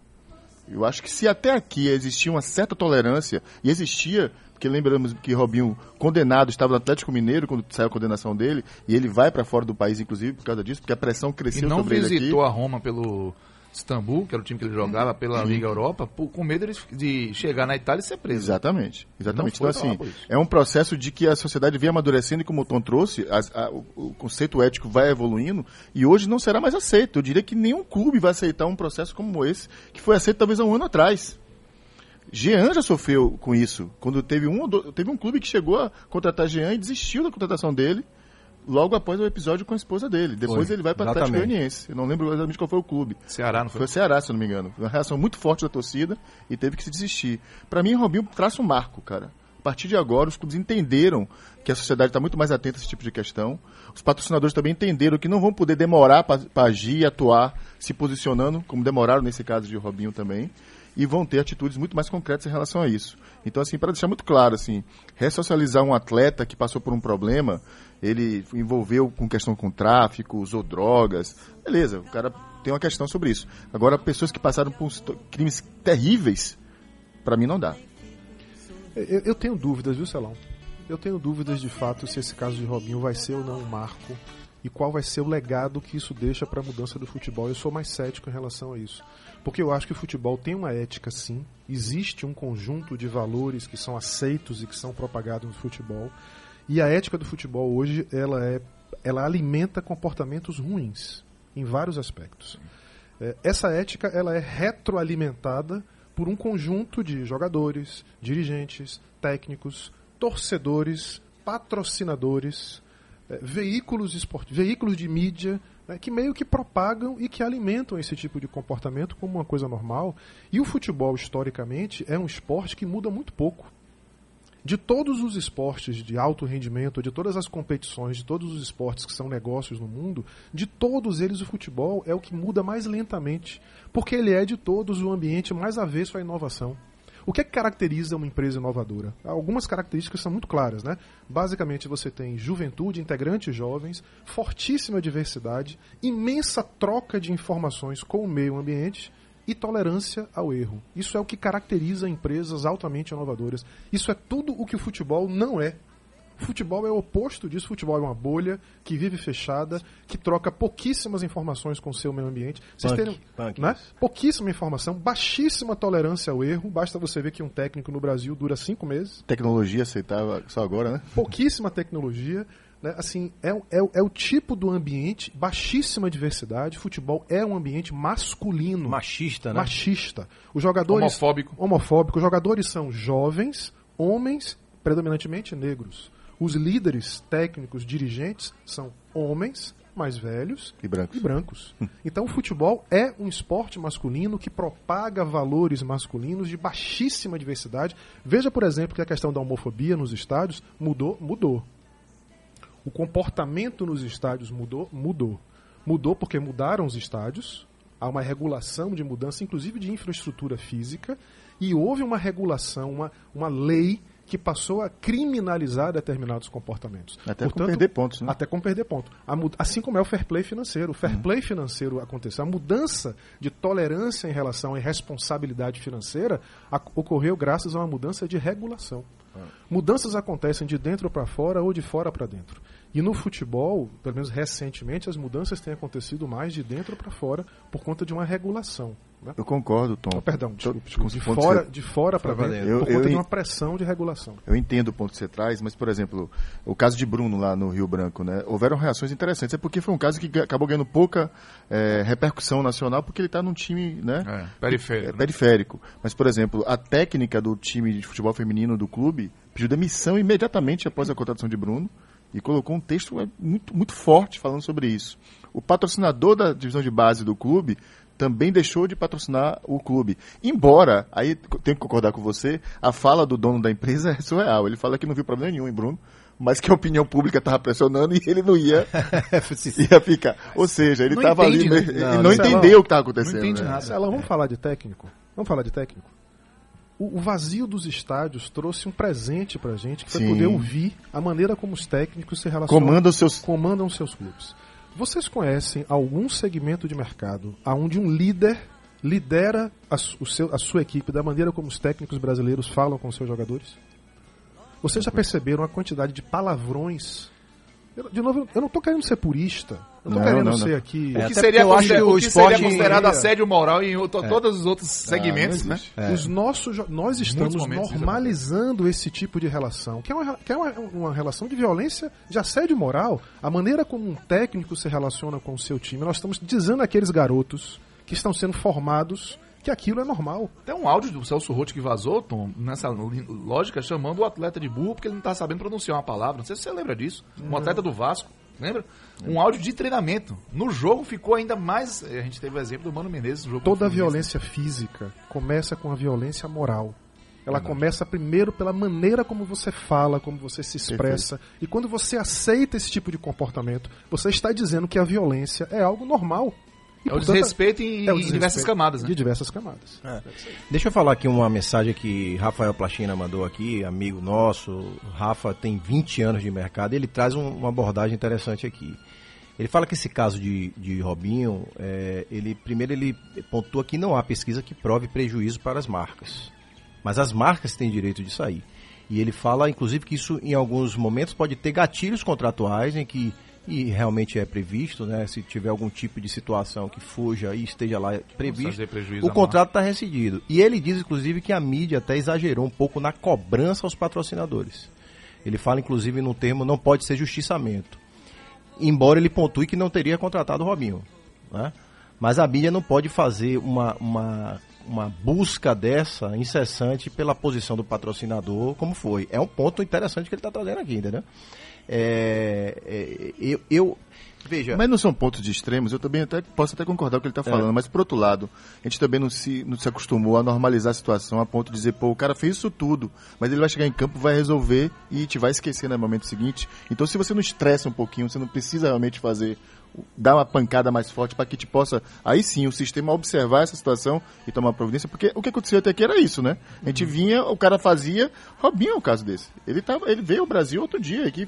Eu acho que se até aqui existia uma certa tolerância, e existia, porque lembramos que Robinho, condenado, estava no Atlético Mineiro quando saiu a condenação dele, e ele vai para fora do país, inclusive, por causa disso, porque a pressão E cresceu não sobre ele aqui. visitou a Roma pelo Istambul, que era o time que ele jogava, pela Uhum. Liga Europa, por- com medo de, chegar na Itália e ser preso. Exatamente. Exatamente. Então, assim, é um processo de que a sociedade vem amadurecendo e, como o Tom trouxe, as- a- o, conceito ético vai evoluindo e hoje não será mais aceito. Eu diria que nenhum clube vai aceitar um processo como esse, que foi aceito talvez há um ano atrás. Jean já sofreu com isso. Quando teve um, teve um clube que chegou a contratar Jean e desistiu da contratação dele logo após o episódio com a esposa dele. Depois Foi, ele vai para o Atlético. Goianiense. Eu não lembro exatamente qual foi o clube. Ceará, não Foi o Ceará, se eu não me engano. Uma reação muito forte da torcida e teve que se desistir. Para mim, Robinho traça um marco, cara. A partir de agora, os clubes entenderam que a sociedade está muito mais atenta a esse tipo de questão. Os patrocinadores também entenderam que não vão poder demorar para agir e atuar se posicionando, como demoraram nesse caso de Robinho também, e vão ter atitudes muito mais concretas em relação a isso. Então, assim, para deixar muito claro, assim, ressocializar um atleta que passou por um problema, ele envolveu com questão com tráfico, usou drogas, beleza, o cara tem uma questão sobre isso. Agora, pessoas que passaram por crimes terríveis, para mim não dá. Eu, eu tenho dúvidas, viu, Celão? Eu tenho dúvidas de fato se esse caso de Robinho vai ser ou não um marco e qual vai ser o legado que isso deixa para a mudança do futebol. Eu sou mais cético em relação a isso. Porque eu acho que o futebol tem uma ética, sim. Existe um conjunto de valores que são aceitos e que são propagados no futebol. E a ética do futebol hoje, ela, é, ela alimenta comportamentos ruins, em vários aspectos. É, essa ética ela é retroalimentada por um conjunto de jogadores, dirigentes, técnicos, torcedores, patrocinadores, veículos esportivos, veículos de mídia né, que meio que propagam e que alimentam esse tipo de comportamento como uma coisa normal. E o futebol, historicamente, é um esporte que muda muito pouco. De todos os esportes de alto rendimento, de todas as competições, de todos os esportes que são negócios no mundo, de todos eles o futebol é o que muda mais lentamente, porque ele é de todos o ambiente mais avesso à inovação. O que, é que caracteriza uma empresa inovadora? Algumas características são muito claras, né? Basicamente você tem juventude, integrantes jovens, fortíssima diversidade, imensa troca de informações com o meio ambiente e tolerância ao erro. Isso é o que caracteriza empresas altamente inovadoras. Isso é tudo o que o futebol não é. Futebol é o oposto disso. Futebol é uma bolha que vive fechada, que troca pouquíssimas informações com o seu meio ambiente. Vocês Punk, terem, punk, né? Pouquíssima informação, baixíssima tolerância ao erro. Basta você ver que um técnico no Brasil dura cinco meses. Tecnologia aceitava só agora, né? Pouquíssima tecnologia. Né? Assim, é, o- é, o- é o tipo do ambiente, baixíssima diversidade. Futebol é um ambiente masculino. Machista, né? Machista. Os jogadores. Homofóbico. Homofóbico. Os jogadores são jovens, homens, predominantemente negros. Os líderes técnicos, dirigentes, são homens mais velhos E brancos. e brancos. (laughs) Então o futebol é um esporte masculino que propaga valores masculinos de baixíssima diversidade. Veja, por exemplo, que a questão da homofobia nos estádios mudou, mudou. O comportamento nos estádios mudou, mudou. Mudou porque mudaram os estádios, há uma regulação de mudança, inclusive de infraestrutura física, e houve uma regulação, uma, uma lei que passou a criminalizar determinados comportamentos. Até com perder pontos, né? Até com perder ponto. Assim como é o fair play financeiro. O fair Uhum. play financeiro aconteceu. A mudança de tolerância em relação à responsabilidade financeira ocorreu graças a uma mudança de regulação. Ah. Mudanças acontecem de dentro para fora ou de fora para dentro. E no futebol, pelo menos recentemente, as mudanças têm acontecido mais de dentro para fora por conta de uma regulação. né? Eu concordo, Tom. Oh, perdão, desculpe. os De fora, que- de fora para Foi dentro, valendo. por Eu- conta eu de uma pressão de regulação. Eu entendo o ponto que você traz, mas, por exemplo, o caso de Bruno lá no Rio Branco, né? Houveram reações interessantes. É porque foi um caso que acabou ganhando pouca eh, repercussão nacional, porque ele está num time, né? É, periférico, é, né? periférico. Mas, por exemplo, a técnica do time de futebol feminino do clube pediu demissão imediatamente após a contratação de Bruno e colocou um texto é, muito, muito forte falando sobre isso. O patrocinador da divisão de base do clube também deixou de patrocinar o clube. Embora, aí tenho que concordar com você, a fala do dono da empresa (laughs) é surreal. Ele fala que não viu problema nenhum em Bruno, mas que a opinião pública estava pressionando e ele não ia, (laughs) ia ficar. Ou seja, ele Não estava ali, né? meio- Não, ele não, não. entendeu o que estava acontecendo. Não entende né? nada. Marcelo, vamos falar de técnico? Vamos falar de técnico? O, o vazio dos estádios trouxe um presente pra gente, que foi Sim. poder ouvir a maneira como os técnicos se relacionam Comanda os seus. comandam seus clubes. Vocês conhecem algum segmento de mercado onde um líder lidera a, o seu- a sua equipe da maneira como os técnicos brasileiros falam com seus jogadores? Vocês já perceberam a quantidade de palavrões? Eu- de novo, eu não estou querendo ser purista. Eu não estou Não, querendo não, não. ser aqui. O É, que, até seria, eu acho que o o que esporte- seria considerado É. assédio moral em outro- todos os outros segmentos, né? Os nossos, nós estamos normalizando esse tipo de relação, que é, uma, que é uma, uma relação de violência, de assédio moral. A maneira como um técnico se relaciona com o seu time. Nós estamos dizendo àqueles garotos que estão sendo formados que aquilo é normal. Tem um áudio do Celso Roth que vazou, Tom, nessa lógica, chamando o atleta de burro porque ele não tá sabendo pronunciar uma palavra. Não sei se você lembra disso. Um atleta do Vasco, lembra? Um áudio de treinamento. No jogo ficou ainda mais. A gente teve o exemplo do Mano Menezes no jogo. Toda a violência física começa com a violência moral. Ela começa primeiro pela maneira como você fala, como você se expressa. E quando você aceita esse tipo de comportamento, você está dizendo que a violência é algo normal. E, É o portanto, desrespeito em, é o em diversas desrespeito camadas, né? De diversas camadas. Deixa eu falar aqui uma mensagem que Rafael Plachina mandou aqui, amigo nosso. Rafa tem 20 anos de mercado e ele traz um- uma abordagem interessante aqui. Ele fala que esse caso de, de Robinho, é, ele primeiro ele pontua que não há pesquisa que prove prejuízo para as marcas. Mas as marcas têm direito de sair. E ele fala, inclusive, que isso em alguns momentos pode ter gatilhos contratuais em que, e realmente é previsto, né? Se tiver algum tipo de situação que fuja e esteja lá previsto, o contrato está rescindido. E ele diz, inclusive, que a mídia até exagerou um pouco na cobrança aos patrocinadores. Ele fala, inclusive, no termo não pode ser justiçamento. Embora ele pontue que não teria contratado o Robinho. Né? Mas a mídia não pode fazer uma, uma, uma busca dessa incessante pela posição do patrocinador, como foi. É um ponto interessante que ele está trazendo aqui, entendeu? É, eu, eu- Veja. Mas não são pontos de extremos, eu também até, posso até concordar com o que ele está falando, mas por outro lado, a gente também não se, não se acostumou a normalizar a situação a ponto de dizer, pô, o cara fez isso tudo, mas ele vai chegar em campo, vai resolver e te vai esquecer no momento seguinte. Então se você não estressa um pouquinho, você não precisa realmente fazer, dar uma pancada mais forte para que te possa, aí sim, o sistema observar essa situação e tomar providência, porque o que aconteceu até aqui era isso, né? A gente vinha, o cara fazia, Robinho é um caso desse. Ele, tava, ele veio ao Brasil outro dia aqui,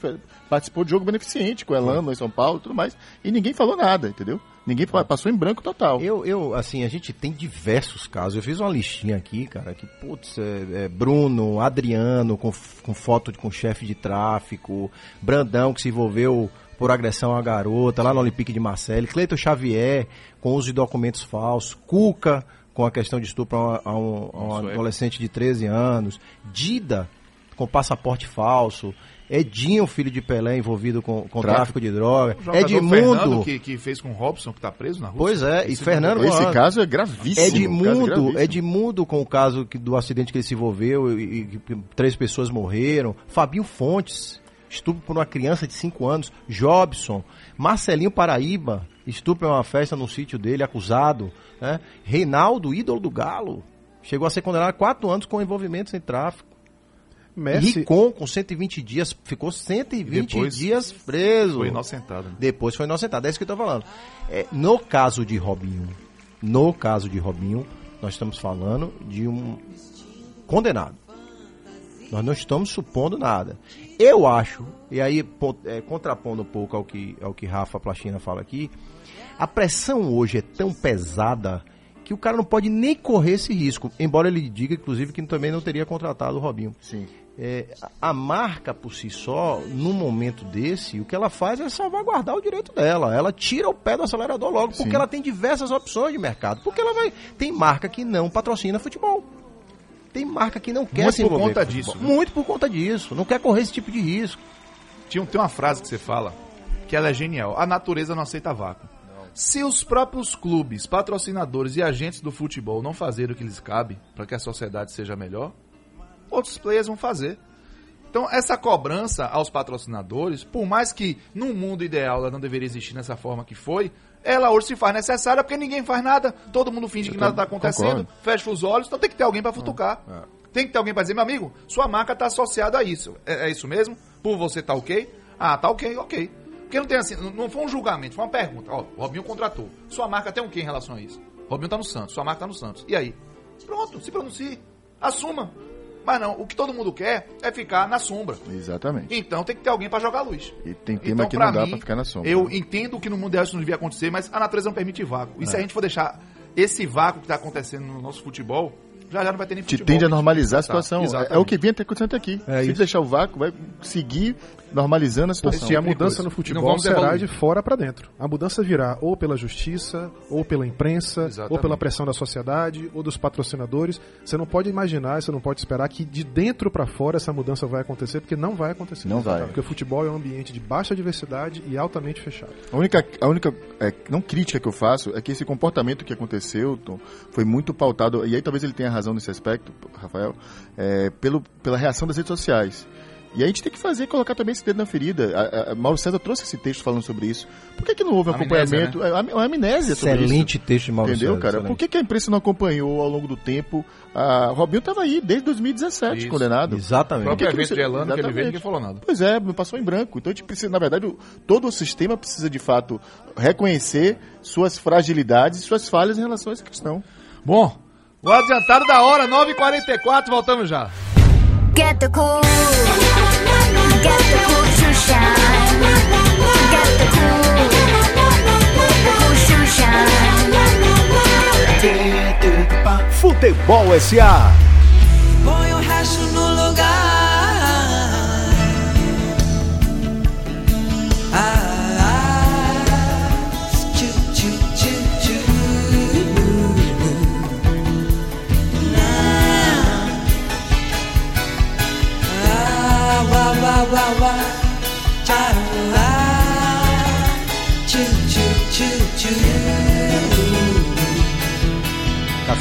participou de jogo beneficente com o Elano em São Paulo e tudo mais, e ninguém falou nada, entendeu? Ninguém fa- passou em branco total. Eu, eu, assim, a gente tem diversos casos. Eu fiz uma listinha aqui, cara, que, putz, é, é Bruno, Adriano, com, com foto de, com chefe de tráfico, Brandão, que se envolveu por agressão à garota, lá no Olympique de Marseille, Cleiton Xavier, com uso de documentos falsos, Cuca, com a questão de estupro a, a um, a um adolescente de 13 anos, Dida, com passaporte falso, Edinho, filho de Pelé, envolvido com, com Tráfico. tráfico de droga, Edmundo... Fernando, que, que fez com o Robson, que tá preso na Rússia. Pois é, e Esse Fernando... Esse Mano, caso é gravíssimo. caso Edmundo, gravíssimo. Edmundo com o caso que- do acidente que ele se envolveu e, e que três pessoas morreram. Fabinho Fontes, estupro por uma criança de 5 anos. Jobson, Marcelinho Paraíba, estupro em uma festa no sítio dele, acusado. Né? Reinaldo, ídolo do Galo, chegou a ser condenado a 4 anos com envolvimento em tráfico. Messi, Ricon, com 120 dias, ficou 120 Depois dias preso. Foi inocentado. né? Depois foi inocentado. É isso que eu tô falando. É, no caso de Robinho, no caso de Robinho, nós estamos falando de um condenado. Nós não estamos supondo nada. Eu acho, e aí é, contrapondo um pouco ao que, ao que Rafa Plastina fala aqui, a pressão hoje é tão pesada que o cara não pode nem correr esse risco. Embora ele diga, inclusive, que também não teria contratado o Robinho. Sim. é, a a marca por si só, num momento desse, o que ela faz é salvaguardar o direito dela. Ela tira o pé do acelerador logo, porque Sim. ela tem diversas opções de mercado. Porque ela vai. Tem marca que não patrocina futebol. Tem marca que não quer Muito se por envolver conta disso? Muito por conta disso. Não quer correr esse tipo de risco. Tinha, tem uma frase que você fala que ela é genial. A natureza não aceita vácuo. Se os próprios clubes, patrocinadores e agentes do futebol não fazerem o que lhes cabe para que a sociedade seja melhor, outros players vão fazer. Então, essa cobrança aos patrocinadores, por mais que num mundo ideal ela não deveria existir nessa forma que foi, ela hoje se faz necessária porque ninguém faz nada, todo mundo finge que nada está acontecendo, concordo. fecha os olhos, então tem que ter alguém para futucar. Tem que ter alguém para dizer, meu amigo, sua marca está associada a isso. É, é isso mesmo? Por você tá ok? Ah, tá ok, ok. Porque não tem assim, não- foi um julgamento, foi uma pergunta. Ó, o Robinho contratou. Sua marca tem o que em relação a isso? Robinho tá no Santos, sua marca tá no Santos. E aí? Pronto, se pronuncie. Assuma. Mas não, o que todo mundo quer é ficar na sombra. Exatamente. Então tem que ter alguém para jogar a luz. E tem tema que não dá pra ficar na sombra. Eu né? entendo que no mundo real isso não devia acontecer, mas a natureza não permite vácuo. E se É. a gente for deixar esse vácuo que está acontecendo no nosso futebol, já já não vai ter nem Te futebol. tende a nem normalizar a disputar. situação. É, é o que vem até acontecendo aqui. É Se isso. deixar o vácuo, vai seguir normalizando a situação. Porque a mudança no futebol vamos será de fora para dentro. A mudança virá ou pela justiça, ou pela imprensa, Exatamente. ou pela pressão da sociedade, ou dos patrocinadores. Você não pode imaginar, você não pode esperar que de dentro para fora essa mudança vai acontecer, porque não vai acontecer. Não vai. Porque o futebol é um ambiente de baixa diversidade e altamente fechado. A única, a única é, não crítica que eu faço é que esse comportamento que aconteceu, Tom, foi muito pautado, e aí talvez ele tenha razão nesse aspecto, Rafael, é, pelo, pela reação das redes sociais. E a gente tem que fazer, colocar também esse dedo na ferida. A, a, a Mauro César trouxe esse texto falando sobre isso. Por que, que não houve um Amnésia, acompanhamento? É, am- uma amnésia sobre isso. Excelente texto de Mauro Entendeu, César, cara? excelente. Por que, que a imprensa não acompanhou ao longo do tempo? A o Robinho estava aí desde 2017 Isso. condenado. O Exatamente. próprio que que evento você- de Elano, Exatamente. evento, ninguém falou nada. Pois é, passou em branco. Então a gente precisa, na verdade, o- todo o sistema precisa de fato reconhecer suas fragilidades e suas falhas em relação a essa questão. Bom, o adiantado da hora, 9h44, voltamos já. Get the cool. Get the cool to shine. Get the cool. The cool to shine. Futebol SA. Bye.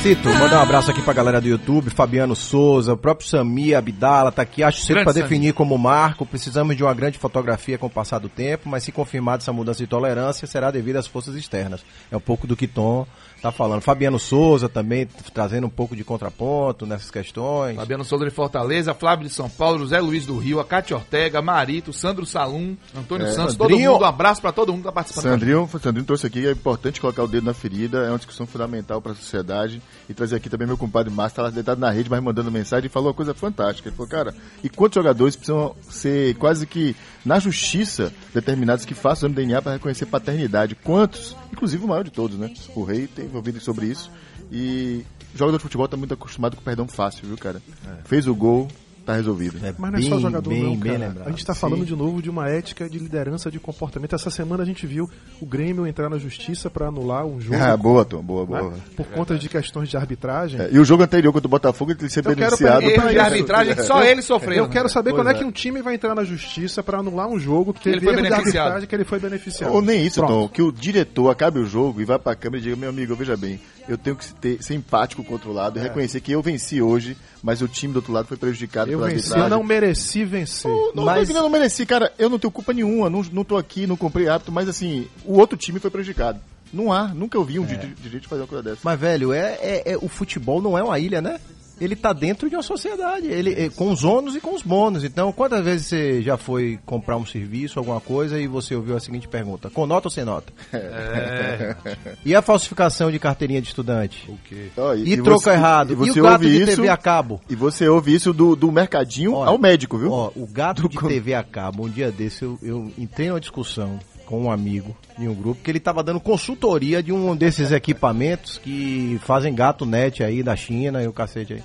Cacito, mandar um abraço aqui pra galera do YouTube, Fabiano Souza, o próprio Sami Abdala tá aqui. Acho cedo Sami. definir como marco. Precisamos de uma grande fotografia com o passar do tempo, mas se confirmada essa mudança de tolerância, será devido às forças externas. É um pouco do que Tom tá falando. Fabiano Souza também trazendo um pouco de contraponto nessas questões. Fabiano Souza de Fortaleza, Flávio de São Paulo, José Luiz do Rio, a Cátia Ortega, Marito, Sandro Salum, Antônio É, Santos, Sandrinho. todo mundo. Um abraço pra todo mundo que tá participando. Sandrinho, Sandrinho trouxe aqui, é importante colocar o dedo na ferida, é uma discussão fundamental para a sociedade. E trazer aqui também meu compadre Márcio, tá lá deitado na rede, mas mandando mensagem e falou uma coisa fantástica. Ele falou, cara, e quantos jogadores precisam ser quase que na justiça determinados que façam o MDNA para reconhecer paternidade? Quantos? Inclusive o maior de todos, né? O Rei tem ouvido sobre isso. E o jogador de futebol tá muito acostumado com perdão fácil, viu, cara? Fez o gol, tá resolvido. É Mas não é só jogador, bem, não, cara. lembrado. A gente tá falando de novo de uma ética de liderança de comportamento. Essa semana a gente viu o Grêmio entrar na justiça para anular um jogo. Ah, boa, Tom, boa, né, boa. Por conta de questões de arbitragem. É, e o jogo anterior contra o Botafogo, ele ser Eu quero beneficiado. por de arbitragem que só Eu- ele sofreu. Eu quero saber Pois quando é é. que um time vai entrar na justiça para anular um jogo que teve Ele foi erro de beneficiado. arbitragem que ele foi beneficiado. Ou nem isso, Pronto. Tom. Que o diretor acabe o jogo e vá pra câmera e diga, meu amigo, veja bem, eu tenho que ter- ser empático com o outro lado e reconhecer que eu venci hoje, mas o time do outro lado foi prejudicado Eu pela venci, eu não mereci vencer. Não, não, Mas- não mereci, cara. Eu não tenho culpa nenhuma. Não, não tô aqui, não comprei hábito, mas assim, o outro time foi prejudicado. Não há, nunca eu vi um di- direito fazer uma coisa dessa. Mas, velho, é, é- é- o futebol não é uma ilha, né? Ele tá dentro de uma sociedade, ele é, com os ônus e com os bônus. Então, quantas vezes você já foi comprar um serviço, alguma coisa, e você ouviu a seguinte pergunta: com nota ou sem nota? É. (laughs) E a falsificação de carteirinha de estudante? O quê? Ó, E, troco você- errado? E E, você o gato ouve de isso, TV a cabo? E você ouve isso do, do mercadinho Olha, ao médico, viu? Ó, o gato Do de TV a cabo, um dia desse eu, eu entrei numa discussão com um amigo em um grupo que ele tava dando consultoria de um desses equipamentos que fazem gato net aí da China e o cacete aí.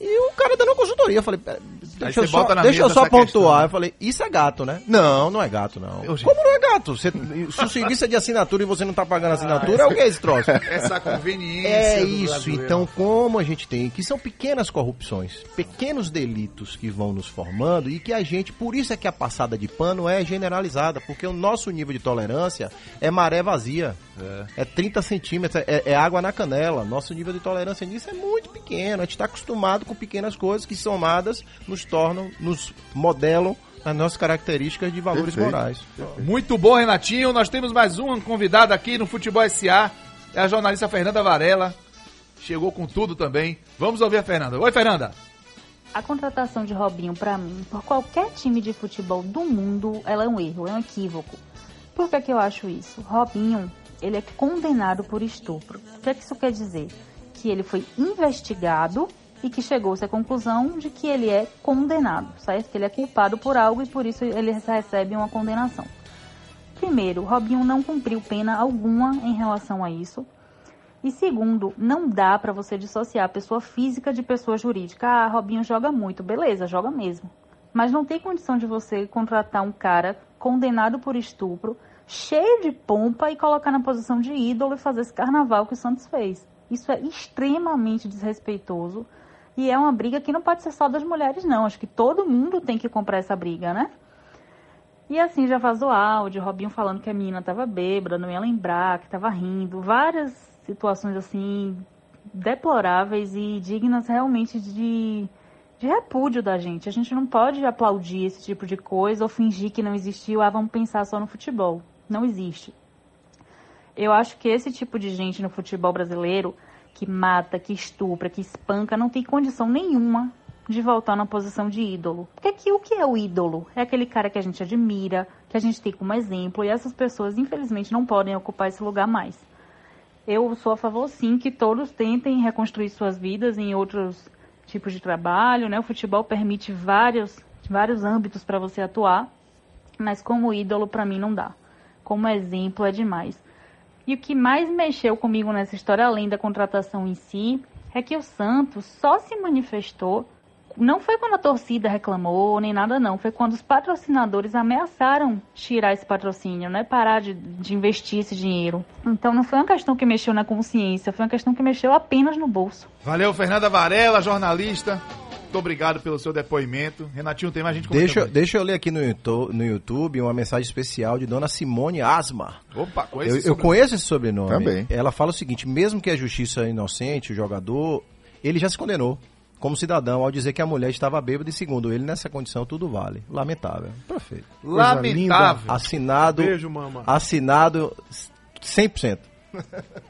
E o cara dando consultoria, eu falei, deixa, eu só, deixa eu só essa questão, pontuar. né? Eu falei, isso é gato, né? Não, não é gato, não. Eu. Como não é gato? Você- se o serviço é de assinatura e você não tá pagando assinatura, é o que é esse troço? (laughs) Essa conveniência. É isso, brasileiro. então como a gente tem, que são pequenas corrupções, pequenos delitos que vão nos formando e que a gente, por isso é que a passada de pano é generalizada, porque o nosso nível de tolerância é maré vazia, é, 30 centímetros, é, é água na canela, nosso nível de tolerância nisso é muito pequeno, a gente está acostumado com pequenas coisas que somadas nos tornam, nos modelam as nossas características de valores Perfeito. morais. Muito bom, Renatinho. Nós temos mais um convidado aqui no Futebol SA. É a jornalista Fernanda Varela. Chegou com tudo também. Vamos ouvir a Fernanda. Oi, Fernanda. A contratação de Robinho, pra mim, por qualquer time de futebol do mundo, ela é um erro, é um equívoco. Por que, que eu acho isso? Robinho, ele é condenado por estupro. O que, é que isso quer dizer? Que ele foi investigado e que chegou-se à conclusão de que ele é condenado, certo? Que ele é culpado por algo e por isso ele recebe uma condenação. Primeiro, Robinho não cumpriu pena alguma em relação a isso. E segundo, não dá pra você dissociar pessoa física de pessoa jurídica. Ah, Robinho joga muito, beleza, joga mesmo. Mas não tem condição de você contratar um cara condenado por estupro, cheio de pompa e colocar na posição de ídolo e fazer esse carnaval que o Santos fez. Isso é extremamente desrespeitoso e é uma briga que não pode ser só das mulheres, não. Acho que todo mundo tem que comprar essa briga, né? E assim já vazou áudio, Robinho falando que a menina tava bêbada, não ia lembrar, que tava rindo, várias situações assim deploráveis e dignas realmente de, de repúdio da gente. A gente não pode aplaudir esse tipo de coisa ou fingir que não existiu, ah, vamos pensar só no futebol. Não existe. Eu acho que esse tipo de gente no futebol brasileiro que mata, que estupra, que espanca, não tem condição nenhuma de voltar na posição de ídolo. Porque aqui o que é o ídolo? É aquele cara que a gente admira, que a gente tem como exemplo, e essas pessoas, infelizmente, não podem ocupar esse lugar mais. Eu sou a favor, sim, que todos tentem reconstruir suas vidas em outros tipos de trabalho, né? O futebol permite vários, vários âmbitos para você atuar, mas como ídolo, para mim, não dá. Como exemplo, é demais. E o que mais mexeu comigo nessa história, além da contratação em si, é que o Santos só se manifestou. Não foi quando a torcida reclamou, nem nada não. Foi quando os patrocinadores ameaçaram tirar esse patrocínio, né? Parar de, de investir esse dinheiro. Então não foi uma questão que mexeu na consciência, foi uma questão que mexeu apenas no bolso. Valeu, Fernanda Varela, jornalista. Muito obrigado pelo seu depoimento. Renatinho, tem mais gente Deixa, comentando. deixa eu ler aqui no YouTube, no YouTube uma mensagem especial de Dona Simone Asma. Opa, conheço Eu, esse eu sobrenome. conheço esse sobrenome. Também. Ela fala o seguinte: mesmo que a justiça é inocente, o jogador, ele já se condenou como cidadão ao dizer que a mulher estava bêbada e, segundo ele, nessa condição tudo vale. Lamentável. Perfeito. Lamentável. Assinado. Beijo, mama. Assinado 100%.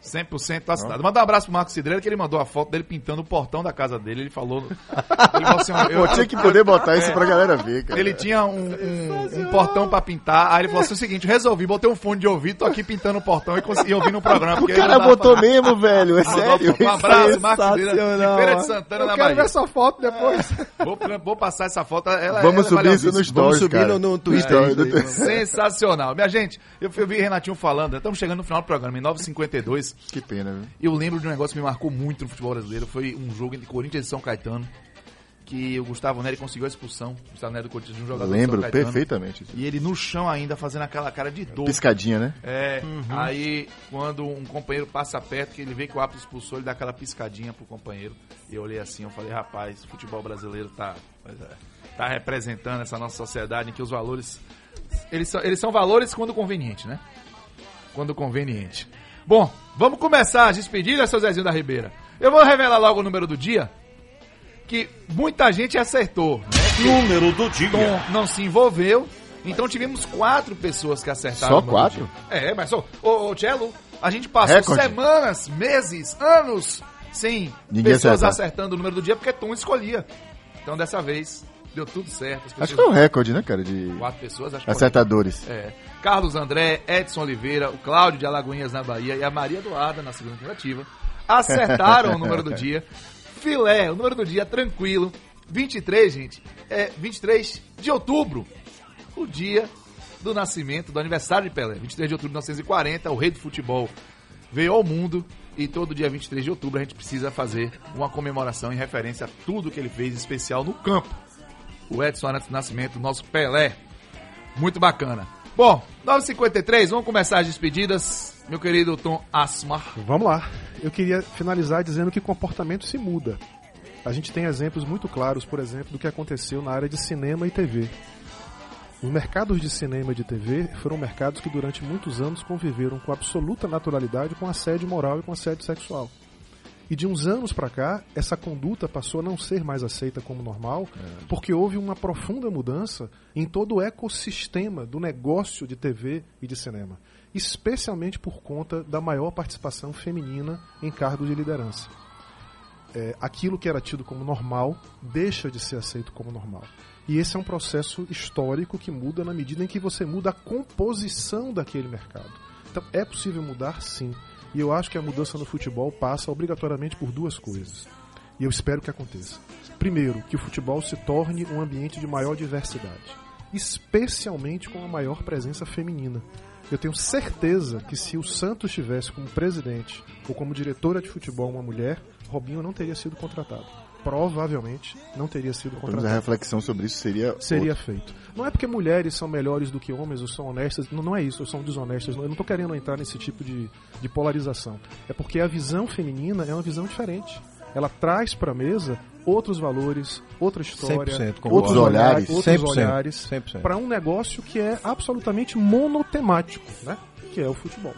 100% assinado. Manda um abraço pro Marcos Cidreira, que ele mandou a foto dele pintando o portão da casa dele. Ele falou. Ele falou assim, ó, Pô, (laughs) tinha que poder botar isso pra galera ver, cara. Ele tinha um, um- um portão pra pintar. Aí ele falou assim: o seguinte, resolvi, botei um fone de ouvido, tô aqui pintando o portão e consegui ouvir no programa. O porque cara botou pra- mesmo, velho, é sério. Um abraço, Marcos Cidreira, de Feira de. Santana, Eu na quero Bahia. ver essa foto depois. (laughs) Vou, vou passar essa foto. Ela, Vamos ela é subir isso no stories, subir cara. no- no Twitter. aí, Sensacional. Minha gente, eu, eu vi Renatinho falando, estamos chegando no final do programa, em 9h52. Que pena, viu? Eu lembro de um negócio que me marcou muito no futebol brasileiro. Foi um jogo entre Corinthians e São Caetano. Que o Gustavo Neri conseguiu a expulsão. O Gustavo Neri do Corinthians, de um jogador Lembro Caetano. perfeitamente. E ele no chão ainda, fazendo aquela cara de dor. Piscadinha, né? É, aí quando um companheiro passa perto, que ele vê que o árbitro expulsou, ele dá aquela piscadinha pro companheiro. E eu olhei assim, eu falei, rapaz, o futebol brasileiro tá, é, tá representando essa nossa sociedade em que os valores. Eles são, eles são valores quando conveniente, né? Quando conveniente. Bom, vamos começar as despedidas, seu Zezinho da Ribeira. Eu vou revelar logo o número do dia, que muita gente acertou. Né? Número do dia. Tom não se envolveu. Então tivemos quatro pessoas que acertaram. Só quatro? É, mas ô, ô, ô Cello, a gente passou Recorde. semanas, meses, anos sem Ninguém pessoas acertar. acertando o número do dia porque Tom escolhia. Então dessa vez deu tudo certo. As Acho pessoas- que foi um recorde, né, cara, de Quatro pessoas, acho que acertadores. é. Carlos André, Edson Oliveira, o Cláudio de Alagoinhas na Bahia e a Maria Eduarda na segunda tentativa acertaram o número do (laughs) dia. Filé, o número do dia tranquilo. 23, gente. É 23 de outubro. O dia do nascimento, do aniversário de Pelé. 23 de outubro de 1940, o rei do futebol veio ao mundo E todo dia 23 de outubro a gente precisa fazer uma comemoração em referência a tudo que ele fez especial no campo. O Edson Arantes Nascimento, nosso Pelé. Muito bacana. Bom, 9h53, vamos começar as despedidas. Meu querido Tom Asmar. Vamos lá. Eu queria finalizar dizendo que comportamento se muda. A gente tem exemplos muito claros, por exemplo, do que aconteceu na área de cinema e TV. Os mercados de cinema e de TV foram mercados que durante muitos anos conviveram com absoluta naturalidade com assédio moral e com assédio sexual. E de uns anos para cá, essa conduta passou a não ser mais aceita como normal, porque houve uma profunda mudança em todo o ecossistema do negócio de TV e de cinema, especialmente por conta da maior participação feminina em cargos de liderança. É, aquilo que era tido como normal deixa de ser aceito como normal. E esse é um processo histórico que muda na medida em que você muda a composição daquele mercado. Então é possível mudar sim. E eu acho que a mudança no futebol passa obrigatoriamente por duas coisas. E eu espero que aconteça. Primeiro, que o futebol se torne um ambiente de maior diversidade, especialmente com a maior presença feminina. Eu tenho certeza que se o Santos tivesse como presidente ou como diretora de futebol uma mulher, Robinho não teria sido contratado. Provavelmente não teria sido menos a reflexão sobre isso seria. Seria outra. feito. Não é porque mulheres são melhores do que homens ou são honestas, não, não é isso, ou são desonestas. não- Eu não estou querendo entrar nesse tipo de, de polarização. É porque a visão feminina é uma visão diferente. Ela traz para a mesa outros valores, outra história, 100% concordo. outros olhares, outros 100%, olhares 100%. para um negócio que é absolutamente monotemático, né? que é o futebol.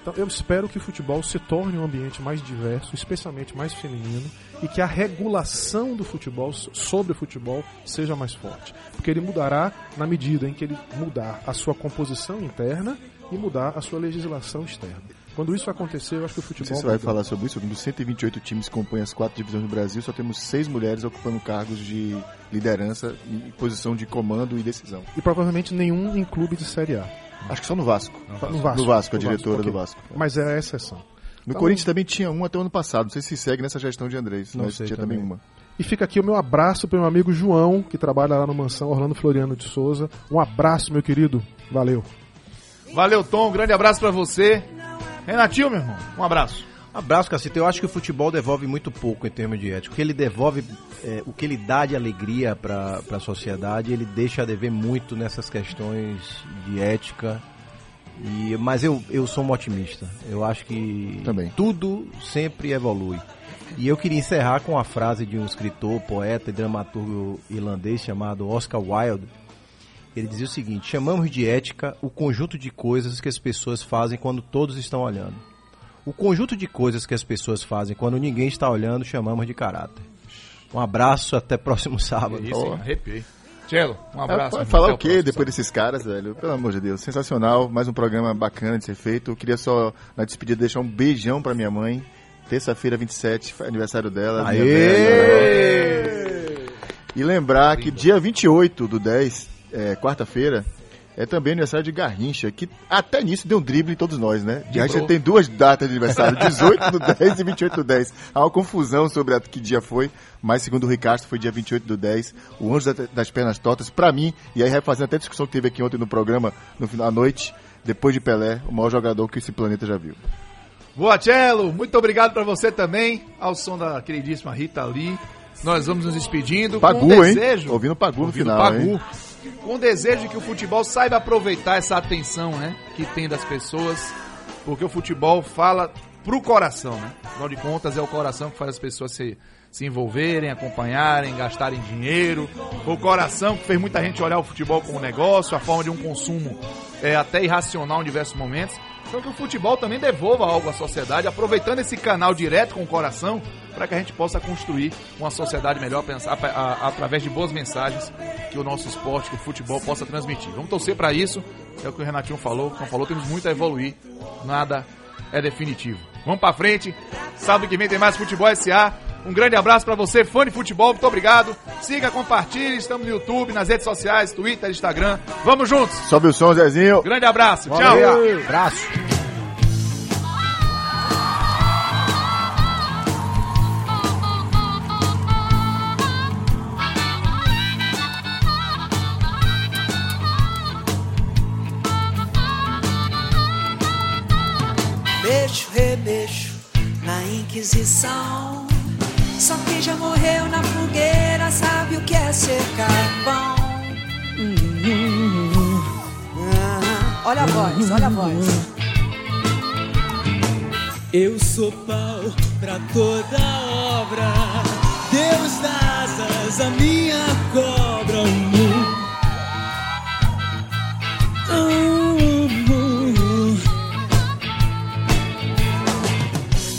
Então eu espero que o futebol se torne um ambiente mais diverso, especialmente mais feminino, e que a regulação do futebol so- sobre o futebol seja mais forte. Porque ele mudará na medida em que ele mudar a sua composição interna e mudar a sua legislação externa. Quando isso acontecer, eu acho que o futebol. você vai falar sobre isso. Dos 128 times que compõem as quatro divisões do Brasil, só temos seis mulheres ocupando cargos de liderança em posição de comando e decisão. E provavelmente nenhum em clube de Série A. Acho que só no Vasco. No Vasco. No Vasco, a No diretora ok. do Vasco. Mas é a exceção. No Então- Corinthians também tinha um até o ano passado. Não sei se segue nessa gestão de Andrés. Não mas sei tinha também, também. uma. E fica aqui o meu abraço para meu amigo João, que trabalha lá no Mansão Orlando Floriano de Souza. Um abraço, meu querido. Valeu. Valeu, Tom. Um grande abraço pra você. Renatinho, meu irmão, um abraço. Abraço, Cacete. Eu acho que o futebol devolve muito pouco em termos de ética. O que ele devolve, é, o que ele dá de alegria para a sociedade, ele deixa a dever muito nessas questões de ética. E, mas eu, eu sou um otimista. Eu acho que Também. tudo sempre evolui. E eu queria encerrar com a frase de um escritor, poeta e dramaturgo irlandês chamado Oscar Wilde. Ele dizia o seguinte: chamamos de ética o conjunto de coisas que as pessoas fazem quando todos estão olhando. O conjunto de coisas que as pessoas fazem quando ninguém está olhando chamamos de caráter. Um abraço, até próximo (laughs) sábado. Isso, hein? arrepiei. Tchelo, um abraço. Vai irmão. falar o quê próximo depois desses caras, velho? Pelo amor de Deus. Sensacional. Mais um programa bacana de ser feito. Eu queria só, na despedida, deixar um beijão pra minha mãe. Terça-feira, 27, foi aniversário dela. minha velha. E lembrar que dia 28 do 10, é, quarta-feira, é também aniversário de Garrincha, que até nisso deu um drible em todos nós, né? Garrincha tem duas datas de aniversário, (laughs) 18 do 10 e 28 do 10. Há uma confusão sobre a, que dia foi, mas segundo o Ricardo foi dia 28 do 10. O Anjo da- das Pernas Tortas, pra mim, e aí refazendo até a discussão que teve aqui ontem no programa, no final da noite, depois de Pelé, o maior jogador que esse planeta já viu. Boa, Tchelo. Muito obrigado pra você também. Ao som da queridíssima Rita Lee. Nós vamos nos despedindo Pagu, com um hein? desejo. Ouvindo Pagu no Ouvindo final, Pagu. hein? Com o desejo de que o futebol saiba aproveitar essa atenção, né? Que tem das pessoas. Porque o futebol fala pro coração, né? Afinal de contas, é o coração que faz as pessoas se, se envolverem, acompanharem, gastarem dinheiro. Foi o coração que fez muita gente olhar o futebol como negócio, a forma de um consumo é, até irracional em diversos momentos. Então que o futebol também devolva algo à sociedade, aproveitando esse canal direto com o coração, para que a gente possa construir uma sociedade melhor pensar, a- a- através de boas mensagens que o nosso esporte, que o futebol possa transmitir. Vamos torcer para isso, é o que o Renatinho falou, não falou, temos muito a evoluir, nada é definitivo. Vamos para frente, sábado que vem tem mais Futebol SA. Um grande abraço para você, fã de futebol, muito obrigado. Siga, compartilhe, estamos no YouTube, nas redes sociais, Twitter, Instagram. Vamos juntos! Sobe o som, Zezinho. Grande abraço, tchau! Valeu, abraço. Mexo, remexo Inquisição. Só quem já morreu na fogueira sabe o que é ser carvão. Ah, Olha a voz, olha a voz. Eu sou pau pra toda obra. Deus dá asas à minha cobra.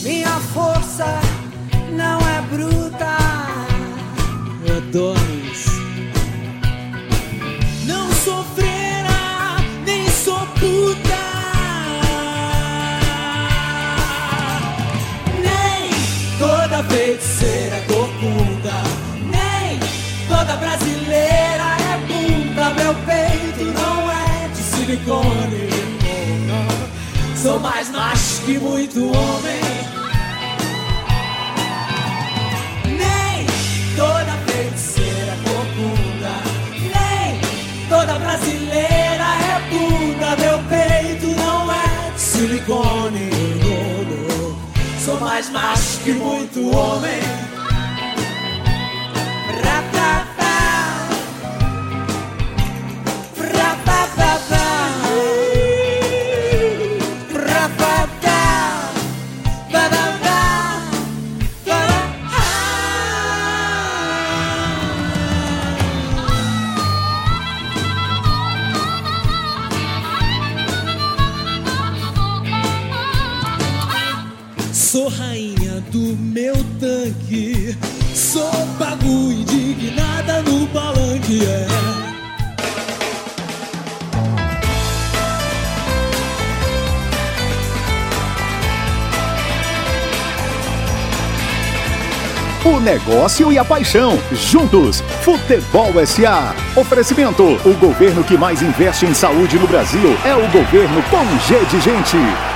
Minha força toda brasileira é bunda. Meu peito não é de silicone. Sou mais macho que muito homem. Nem toda feiticeira é corcunda. Nem toda brasileira é bunda. Meu peito não é de silicone. Sou mais macho que muito homem. Negócio e a paixão, juntos. Futebol SA. Oferecimento: o governo que mais investe em saúde no Brasil é o governo com G de Gente.